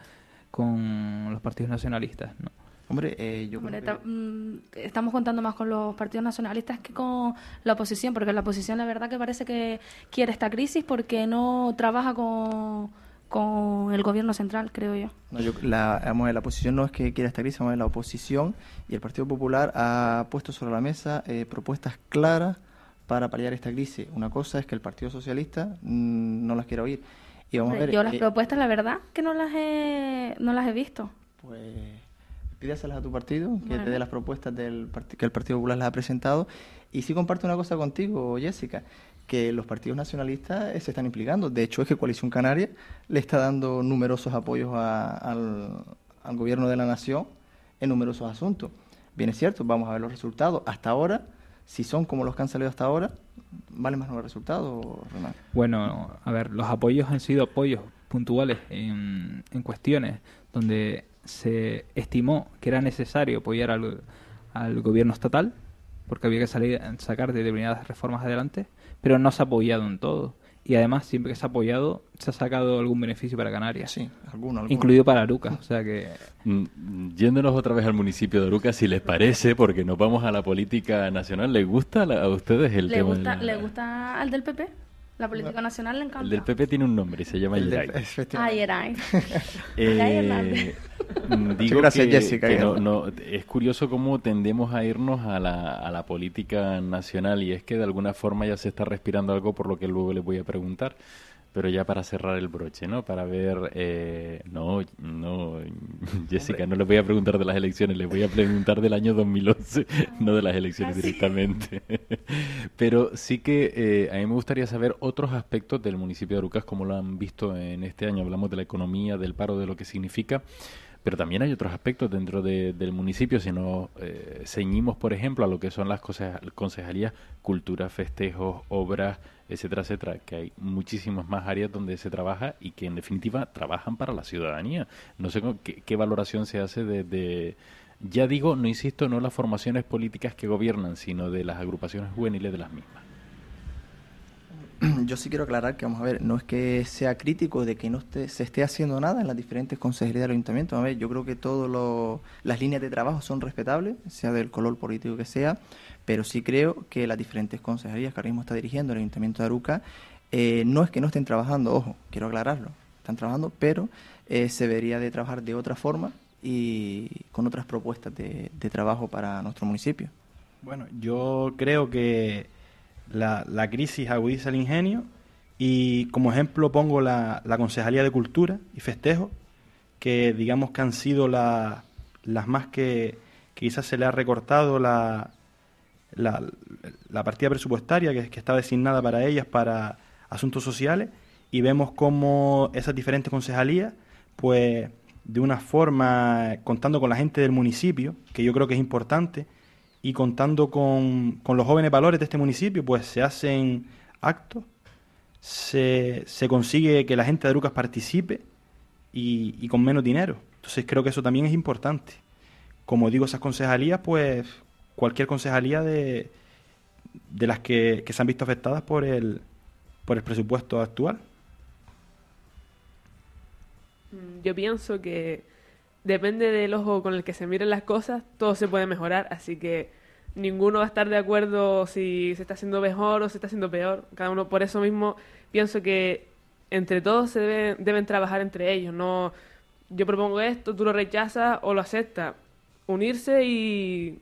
con los partidos nacionalistas, ¿no? Hombre, eh, yo mm, estamos contando más con los partidos nacionalistas que con la oposición, porque la oposición la verdad que parece que quiere esta crisis porque no trabaja con, con el gobierno central, creo yo. No, yo la, la oposición no es que quiera esta crisis, es la oposición y el Partido Popular ha puesto sobre la mesa eh, propuestas claras para paliar esta crisis. Una cosa es que el Partido Socialista mm, no las quiera oír. Y vamos a ver, yo las eh, propuestas, la verdad, que no las he, no las he visto. Pues pídaselas a tu partido, que te dé las propuestas del que el Partido Popular les ha presentado. Y sí comparto una cosa contigo, Jessica, que los partidos nacionalistas se están implicando. De hecho, es que Coalición Canaria le está dando numerosos apoyos al, al gobierno de la nación en numerosos asuntos. Bien es cierto, vamos a ver los resultados. Hasta ahora, si son como los que han salido hasta ahora, ¿vale más los resultados, Renan? Bueno, a ver, los apoyos han sido apoyos puntuales en, en cuestiones donde se estimó que era necesario apoyar al, al gobierno estatal, porque había que salir, sacar determinadas reformas adelante, pero no se ha apoyado en todo. Y además, siempre que se ha apoyado, se ha sacado algún beneficio para Canarias. Sí, alguno, Incluido para Aruca, o sea que... Mm, yéndonos otra vez al municipio de Aruca, si les parece, porque nos vamos a la política nacional, ¿les gusta a ustedes el ¿Le Gusta, ¿Le gusta al del PP? La política nacional le encanta. El del PP tiene un nombre y se llama Yeray. Ah, Yeray. eh, digo gracias, Jessica. no, es curioso cómo tendemos a irnos a la, a la política nacional y es que de alguna forma ya se está respirando algo por lo que luego les voy a preguntar pero ya para cerrar el broche, ¿no? Para ver, eh, no, no, Jessica, no le voy a preguntar de las elecciones, le voy a preguntar del año 2011, no de las elecciones ah, directamente. pero sí que eh, a mí me gustaría saber otros aspectos del municipio de Arucas, como lo han visto en este año. Hablamos de la economía, del paro, de lo que significa. Pero también hay otros aspectos dentro del municipio, si nos eh, ceñimos, por ejemplo, a lo que son las concejalías, cultura, festejos, obras, etcétera, etcétera, que hay muchísimas más áreas donde se trabaja y que en definitiva trabajan para la ciudadanía. No sé qué, valoración se hace de, ya digo, no insisto, no las formaciones políticas que gobiernan, sino de las agrupaciones juveniles de las mismas. Yo sí quiero aclarar que, vamos a ver, no es que sea crítico de que no se esté haciendo nada en las diferentes consejerías del ayuntamiento. A ver, yo creo que todas las líneas de trabajo son respetables, sea del color político que sea, pero sí creo que las diferentes consejerías que ahora mismo está dirigiendo el Ayuntamiento de Aruca, eh, no es que no estén trabajando, ojo, quiero aclararlo, están trabajando, pero eh, se debería de trabajar de otra forma y con otras propuestas de, trabajo para nuestro municipio. Bueno, yo creo que la, la crisis agudiza el ingenio y como ejemplo pongo la, la Concejalía de Cultura y Festejo, que digamos que han sido las más que quizás se le ha recortado la, la, la partida presupuestaria que, que, está designada para ellas para asuntos sociales y vemos cómo esas diferentes concejalías, pues de una forma, contando con la gente del municipio, que yo creo que es importante, y contando con, con los jóvenes valores de este municipio, pues se hacen actos, se, se consigue que la gente de Arucas participe y, y con menos dinero. Entonces creo que eso también es importante. Como digo, esas concejalías, pues cualquier concejalía de, de las que, que se han visto afectadas por el, por el presupuesto actual. Mm, Yo pienso que depende del ojo con el que se miren las cosas, todo se puede mejorar, así que ninguno va a estar de acuerdo si se está haciendo mejor o se está haciendo peor. Cada uno, por eso mismo, pienso que entre todos se deben, deben trabajar entre ellos. No, yo propongo esto, tú lo rechazas o lo aceptas. Unirse y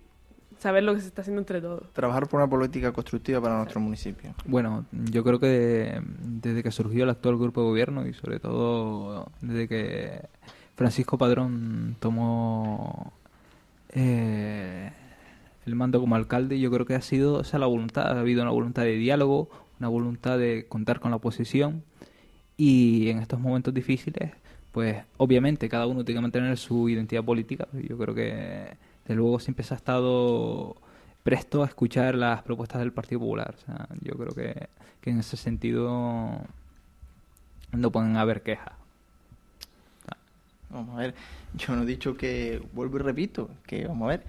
saber lo que se está haciendo entre todos. Trabajar por una política constructiva para nuestro municipio. Bueno, yo creo que desde que surgió el actual grupo de gobierno y sobre todo desde que Francisco Padrón tomó eh, el mando como alcalde, yo creo que ha sido esa la voluntad, ha habido una voluntad de diálogo, una voluntad de contar con la oposición y en estos momentos difíciles, pues obviamente cada uno tiene que mantener su identidad política. Yo creo que de luego siempre se ha estado presto a escuchar las propuestas del Partido Popular. O sea, yo creo que, que en ese sentido no pueden haber quejas. Vamos a ver, yo no he dicho que, vuelvo y repito, que vamos a ver,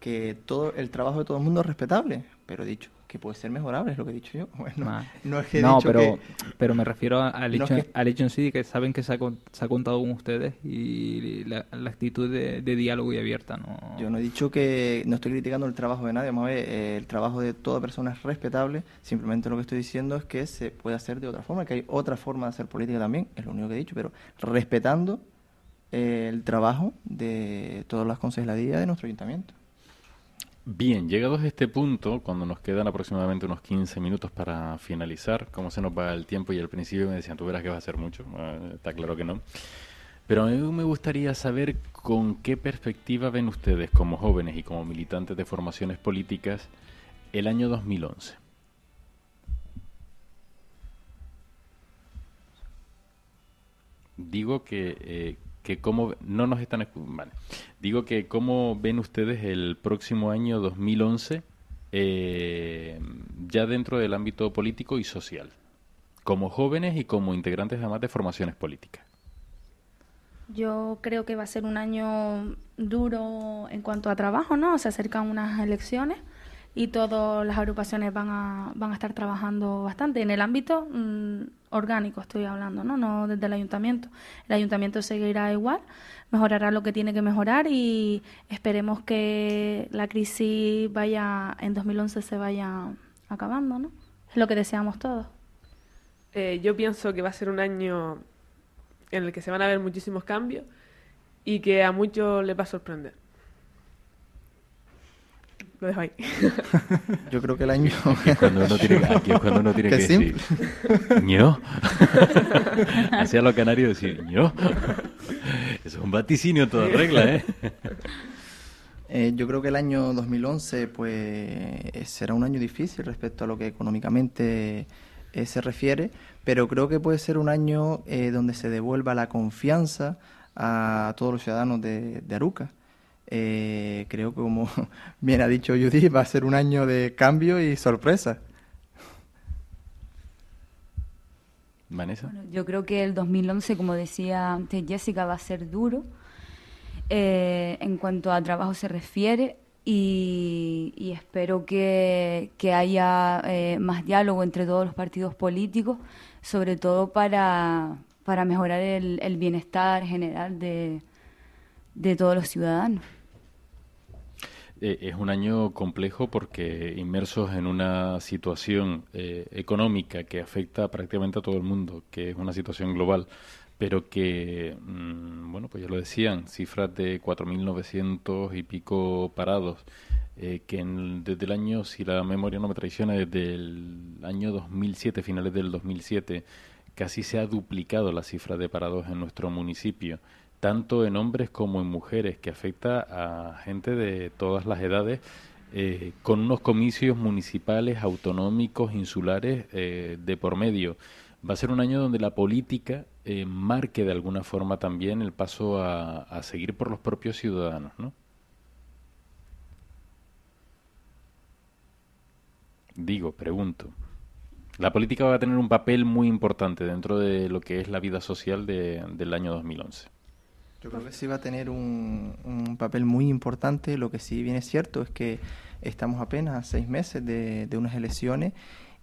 que todo el trabajo de todo el mundo es respetable, pero he dicho que puede ser mejorable, es lo que he dicho yo. Bueno, Ah. no es que he no, dicho pero, que... pero me refiero al No hecho, es que- al hecho en sí que saben que se ha, se ha contado con ustedes y la, la actitud de, de diálogo y abierta. ¿no? Yo no he dicho que no estoy criticando el trabajo de nadie, vamos a ver, eh, el trabajo de toda persona es respetable, simplemente lo que estoy diciendo es que se puede hacer de otra forma, que hay otra forma de hacer política también, es lo único que he dicho, pero respetando el trabajo de todas las consejerías de nuestro ayuntamiento. Bien, llegados a este punto, cuando nos quedan aproximadamente unos 15 minutos para finalizar, como se nos va el tiempo y al principio me decían, tú verás que va a ser mucho, Eh, está claro que no. Pero a mí me gustaría saber con qué perspectiva ven ustedes como jóvenes y como militantes de formaciones políticas el año 2011. Digo que, eh, que cómo no nos están vale. Digo que cómo ven ustedes el próximo año 2011 eh, ya dentro del ámbito político y social, como jóvenes y como integrantes además de formaciones políticas. Yo creo que va a ser un año duro en cuanto a trabajo, ¿no? Se acercan unas elecciones y todas las agrupaciones van a, van a estar trabajando bastante. En el ámbito mm, orgánico estoy hablando, ¿no? No desde el ayuntamiento. El ayuntamiento seguirá igual, mejorará lo que tiene que mejorar y esperemos que la crisis vaya, en 2011 se vaya acabando, ¿no? Es lo que deseamos todos. Eh, yo pienso que va a ser un año en el que se van a ver muchísimos cambios y que a muchos les va a sorprender. Lo dejo ahí. Yo creo que el año... Aquí es cuando uno tiene, aquí es cuando uno tiene Qué que decir ño. Hacia los canarios decir ño. Eso es un vaticinio en toda regla, ¿eh? Eh, yo creo que el año 2011 pues será un año difícil respecto a lo que económicamente eh, se refiere, pero creo que puede ser un año eh, donde se devuelva la confianza a todos los ciudadanos de, de Aruca. Eh, creo que como bien ha dicho Judith, va a ser un año de cambio y sorpresa. Vanessa. Yo creo que el 2011, como decía antes Jessica, va a ser duro eh, en cuanto a trabajo se refiere y, y espero que, que haya eh, más diálogo entre todos los partidos políticos, sobre todo para, para mejorar el, el bienestar general de, de todos los ciudadanos. Eh, es un año complejo porque inmersos en una situación eh, económica que afecta prácticamente a todo el mundo, que es una situación global, pero que, mm, bueno, pues ya lo decían, cifras de 4.900 y pico parados, eh, que en- desde el año, si la memoria no me traiciona, desde el año 2007, finales del 2007, casi se ha duplicado la cifra de parados en nuestro municipio tanto en hombres como en mujeres, que afecta a gente de todas las edades, eh, con unos comicios municipales, autonómicos, insulares eh, de por medio. Va a ser un año donde la política eh, marque de alguna forma también el paso a, seguir por los propios ciudadanos, ¿no? Digo, pregunto. La política va a tener un papel muy importante dentro de lo que es la vida social de, del año 2011. Yo creo que sí va a tener un, papel muy importante. Lo que sí bien es cierto es que estamos apenas a seis meses de, de unas elecciones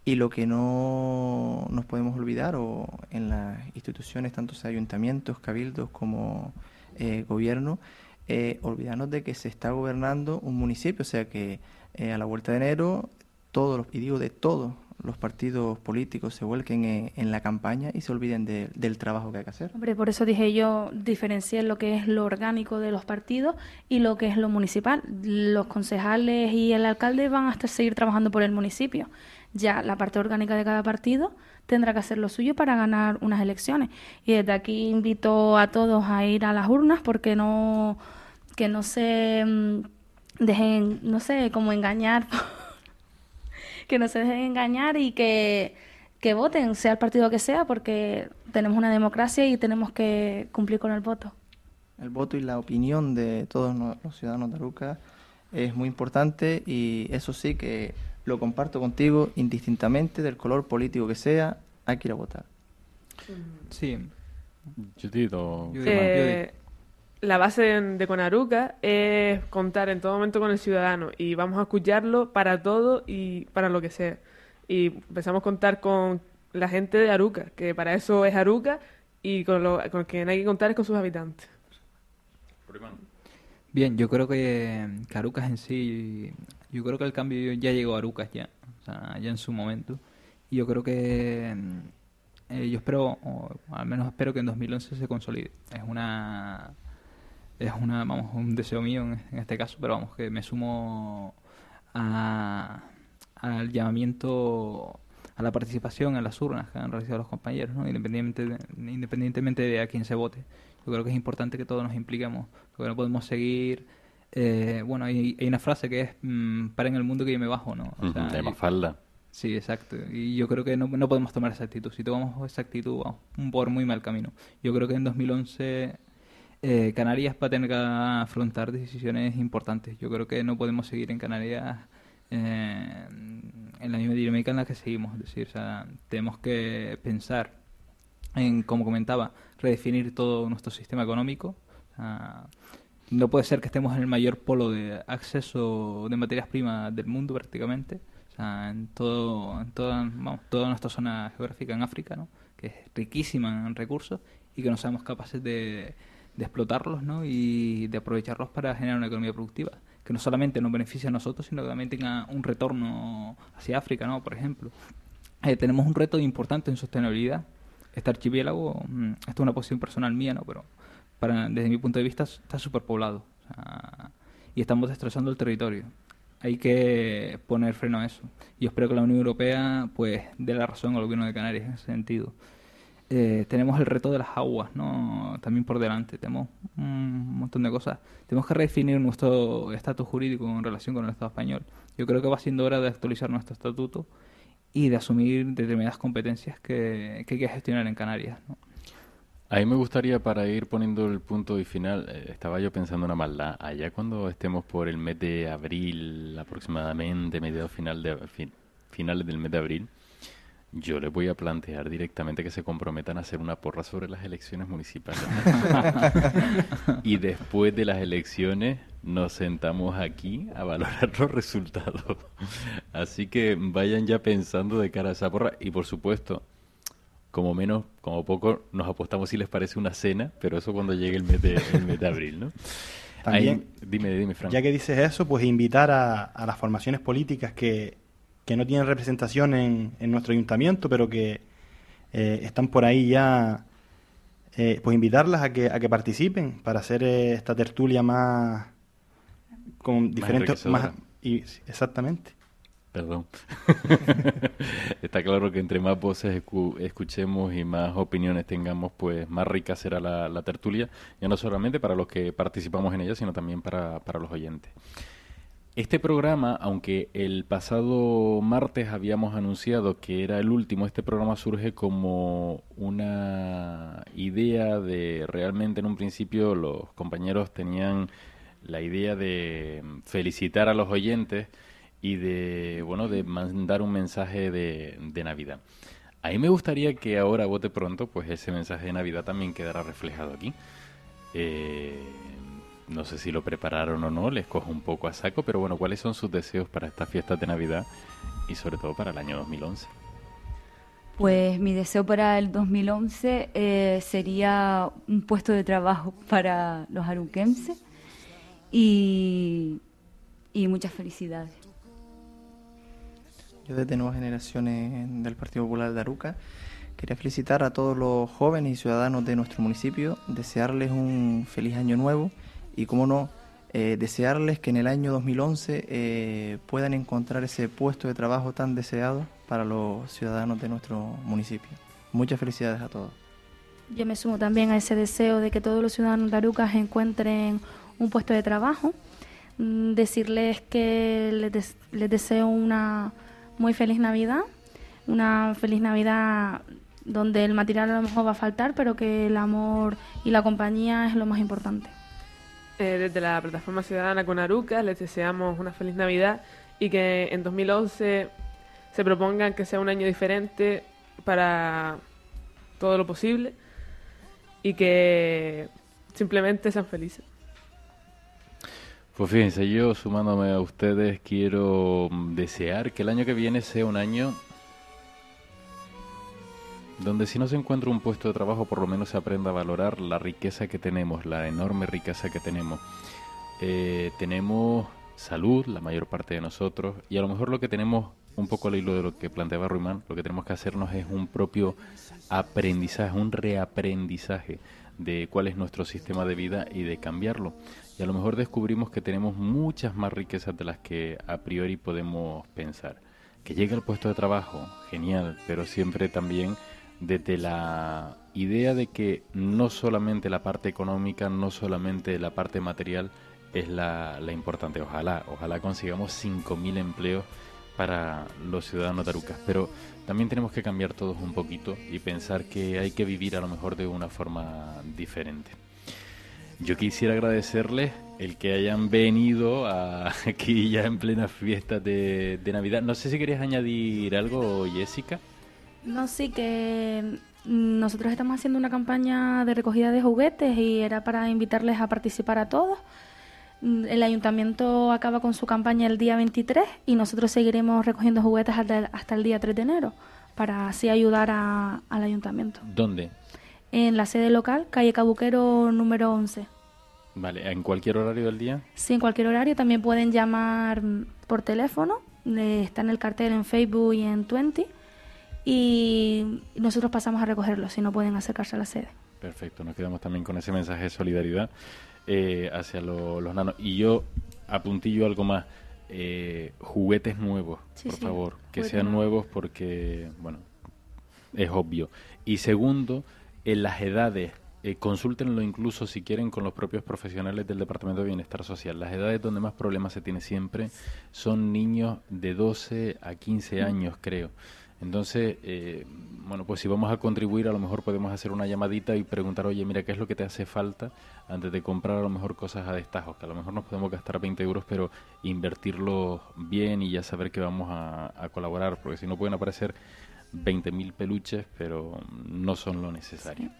y lo que no nos podemos olvidar o en las instituciones, tanto sea ayuntamientos, cabildos como eh, gobierno, eh, olvidarnos de que se está gobernando un municipio, o sea que eh, a la vuelta de enero todos los, y digo de todos los partidos políticos se vuelquen en, la campaña y se olviden de, del trabajo que hay que hacer. Hombre, por eso dije yo diferenciar lo que es lo orgánico de los partidos y lo que es lo municipal. Los concejales y el alcalde van hasta seguir trabajando por el municipio. Ya la parte orgánica de cada partido tendrá que hacer lo suyo para ganar unas elecciones. Y desde aquí invito a todos a ir a las urnas porque no que no se mm, dejen, no sé, como engañar que no se dejen engañar y que, que voten, sea el partido que sea, porque tenemos una democracia y tenemos que cumplir con el voto. El voto y la opinión de todos los ciudadanos de Aruca es muy importante y eso sí que lo comparto contigo indistintamente del color político que sea, hay que ir a votar. Sí. Judith o... Eh, la base de, de, Conaruca es contar en todo momento con el ciudadano y vamos a escucharlo para todo y para lo que sea. Y empezamos a contar con la gente de Aruca, que para eso es Aruca y con lo con quien hay que contar es con sus habitantes. Bien, yo creo que, que Arucas en sí, yo creo que el cambio ya llegó a Arucas ya, o sea, ya en su momento. Y yo creo que, eh, yo espero, o al menos espero que en 2011 se consolide. Es una es una, vamos, un deseo mío en, en, este caso, pero vamos, que me sumo a, al llamamiento a la participación en las urnas que han realizado los compañeros, ¿no? independientemente, de, independientemente de a quién se vote. Yo creo que es importante que todos nos impliquemos, porque no podemos seguir... Eh, bueno, hay, hay, una frase que es, mmm, en el mundo que yo me bajo, ¿no? O sea, de Mafalda. Sí, exacto. Y yo creo que no, no podemos tomar esa actitud. Si tomamos esa actitud, vamos por muy mal camino. Yo creo que en 2011 eh, Canarias va a tener que afrontar decisiones importantes. Yo creo que no podemos seguir en Canarias eh, en la misma dinámica en la que seguimos. Es decir, tenemos que pensar en, como comentaba, redefinir todo nuestro sistema económico. No puede ser que estemos en el mayor polo de acceso de materias primas del mundo prácticamente. En, todo, en toda, toda nuestra zona geográfica en África, ¿no? que es riquísima en recursos y que no seamos capaces de de explotarlos ¿no? y de aprovecharlos para generar una economía productiva que no solamente nos beneficie a nosotros, sino que también tenga un retorno hacia África, ¿no? por ejemplo. Eh, tenemos un reto importante en sostenibilidad. Este archipiélago, mmm, esto es una posición personal mía, ¿no? pero para, desde mi punto de vista está superpoblado o sea, y estamos destrozando el territorio. Hay que poner freno a eso. Y espero que la Unión Europea pues dé la razón al gobierno de Canarias en ese sentido eh, tenemos el reto de las aguas, ¿no? También por delante. Tenemos un montón de cosas. Tenemos que redefinir nuestro estatus jurídico en relación con el Estado español. Yo creo que va siendo hora de actualizar nuestro estatuto y de asumir determinadas competencias que, que hay que gestionar en Canarias, ¿no? A mí me gustaría, para ir poniendo el punto y final, eh, estaba yo pensando una maldad. Allá cuando estemos por el mes de abril, aproximadamente, mediados final de, fin, finales del mes de abril, yo les voy a plantear directamente que se comprometan a hacer una porra sobre las elecciones municipales. y después de las elecciones nos sentamos aquí a valorar los resultados. Así que vayan ya pensando de cara a esa porra. Y por supuesto, como menos, como poco, nos apostamos si les parece una cena, pero eso cuando llegue el mes de, el mes de abril, ¿no? También, Ahí, dime, dime, Frank. Ya que dices eso, pues invitar a, a las formaciones políticas que que no tienen representación en, en nuestro ayuntamiento, pero que eh, están por ahí ya, eh, pues invitarlas a que, a que participen para hacer eh, esta tertulia más con diferentes más, y, exactamente. Perdón. Está claro que entre más voces escu escuchemos y más opiniones tengamos, pues más rica será la, la, tertulia, ya no solamente para los que participamos en ella, sino también para, para los oyentes. Este programa, aunque el pasado martes habíamos anunciado que era el último, este programa surge como una idea de realmente en un principio los compañeros tenían la idea de felicitar a los oyentes y de, bueno, de mandar un mensaje de, de Navidad. A mí me gustaría que ahora, bote pronto, pues ese mensaje de Navidad también quedara reflejado aquí. Eh, no sé si lo prepararon o no, les cojo un poco a saco, pero bueno, ¿cuáles son sus deseos para estas fiestas de Navidad y sobre todo para el año 2011? Pues mi deseo para el 2011 eh, sería un puesto de trabajo para los aruquenses y, y muchas felicidades. Yo desde Nuevas Generaciones del Partido Popular de Aruca quería felicitar a todos los jóvenes y ciudadanos de nuestro municipio, desearles un feliz año nuevo y, como no, eh, desearles que en el año 2011 eh, puedan encontrar ese puesto de trabajo tan deseado para los ciudadanos de nuestro municipio. Muchas felicidades a todos. Yo me sumo también a ese deseo de que todos los ciudadanos de Aruca encuentren un puesto de trabajo. Mm, decirles que les, les deseo una muy feliz Navidad, una feliz Navidad donde el material a lo mejor va a faltar, pero que el amor y la compañía es lo más importante. Eh, desde la plataforma ciudadana con Aruca les deseamos una feliz Navidad y que en 2011 se propongan que sea un año diferente para todo lo posible y que simplemente sean felices. Pues fíjense, yo sumándome a ustedes quiero desear que el año que viene sea un año donde si no se encuentra un puesto de trabajo por lo menos se aprenda a valorar la riqueza que tenemos, la enorme riqueza que tenemos. Eh, tenemos salud, la mayor parte de nosotros, y a lo mejor lo que tenemos, un poco al hilo de lo que planteaba Ruimán, lo que tenemos que hacernos es un propio aprendizaje, un reaprendizaje de cuál es nuestro sistema de vida y de cambiarlo. Y a lo mejor descubrimos que tenemos muchas más riquezas de las que a priori podemos pensar. Que llegue al puesto de trabajo, genial, pero siempre también desde la idea de que no solamente la parte económica, no solamente la parte material es la, la importante. Ojalá, ojalá consigamos 5.000 empleos para los ciudadanos de Arucas, pero también tenemos que cambiar todos un poquito y pensar que hay que vivir a lo mejor de una forma diferente. Yo quisiera agradecerles el que hayan venido aquí ya en plena fiesta de, de Navidad. No sé si querías añadir algo, Jessica. No, sí, que mm, nosotros estamos haciendo una campaña de recogida de juguetes y era para invitarles a participar a todos. Mm, El ayuntamiento acaba con su campaña el día 23 y nosotros seguiremos recogiendo juguetes hasta, hasta el día 3 de enero para así ayudar a- al ayuntamiento. ¿Dónde? En la sede local, calle Cabuquero número 11. Vale, en cualquier horario del día. Sí, en cualquier horario también pueden llamar por teléfono. eh, Está en el cartel en Facebook y en Twenty. Y nosotros pasamos a recogerlo si no pueden acercarse a la sede. Perfecto, nos quedamos también con ese mensaje de solidaridad eh, hacia lo- los nanos. Y yo apuntillo algo más. eh, juguetes nuevos, Sí, por sí, favor. Que sean nuevos. nuevos porque, bueno, es obvio. Y segundo, en las edades, eh, consúltenlo incluso si quieren con los propios profesionales del Departamento de Bienestar Social. Las edades donde más problemas se tiene siempre son niños de 12 a 15 años, creo. Entonces, eh, bueno, pues si vamos a contribuir, a lo mejor podemos hacer una llamadita y preguntar, oye, mira, ¿qué es lo que te hace falta antes de comprar a lo mejor cosas a destajo? Que a lo mejor nos podemos gastar 20 euros, pero invertirlos bien y ya saber que vamos a, a colaborar, porque si no pueden aparecer 20.000 peluches, pero no son lo necesario.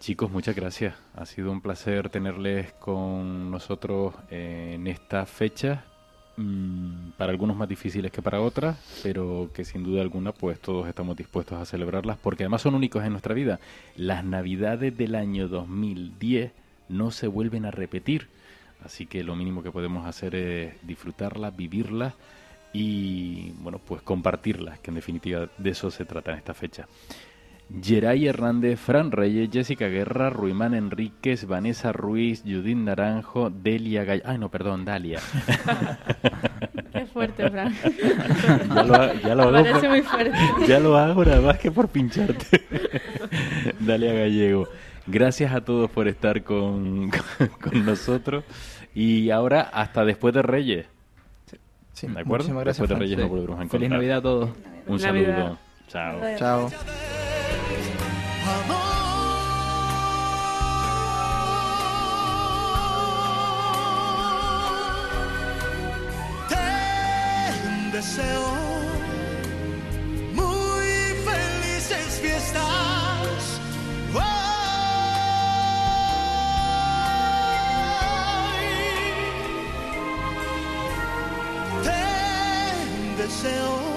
Chicos, muchas gracias. Ha sido un placer tenerles con nosotros en esta fecha. Mm, para algunos más difíciles que para otras, pero que sin duda alguna pues todos estamos dispuestos a celebrarlas porque además son únicos en nuestra vida. Las navidades del año 2010 no se vuelven a repetir, así que lo mínimo que podemos hacer es disfrutarlas, vivirlas y bueno pues compartirlas, que en definitiva de eso se trata en esta fecha. Geray Hernández, Fran Reyes, Jessica Guerra, Ruimán Enríquez, Vanessa Ruiz, Judith Naranjo, Delia Gall... Ay, no, perdón, Dalia. Qué fuerte, Fran. ya lo, ya lo hago parece por- muy fuerte. ya lo hago nada más que por pincharte. Dalia Gallego. Gracias a todos por estar con, con nosotros. Y ahora hasta después de Reyes. Sí, ¿De acuerdo? muchísimas gracias, Después de. Reyes Sí. nos volveremos a encontrar. Feliz Navidad a todos. Un Navidad. saludo. Chao. Chao. Te deseo muy felices fiestas. Te deseo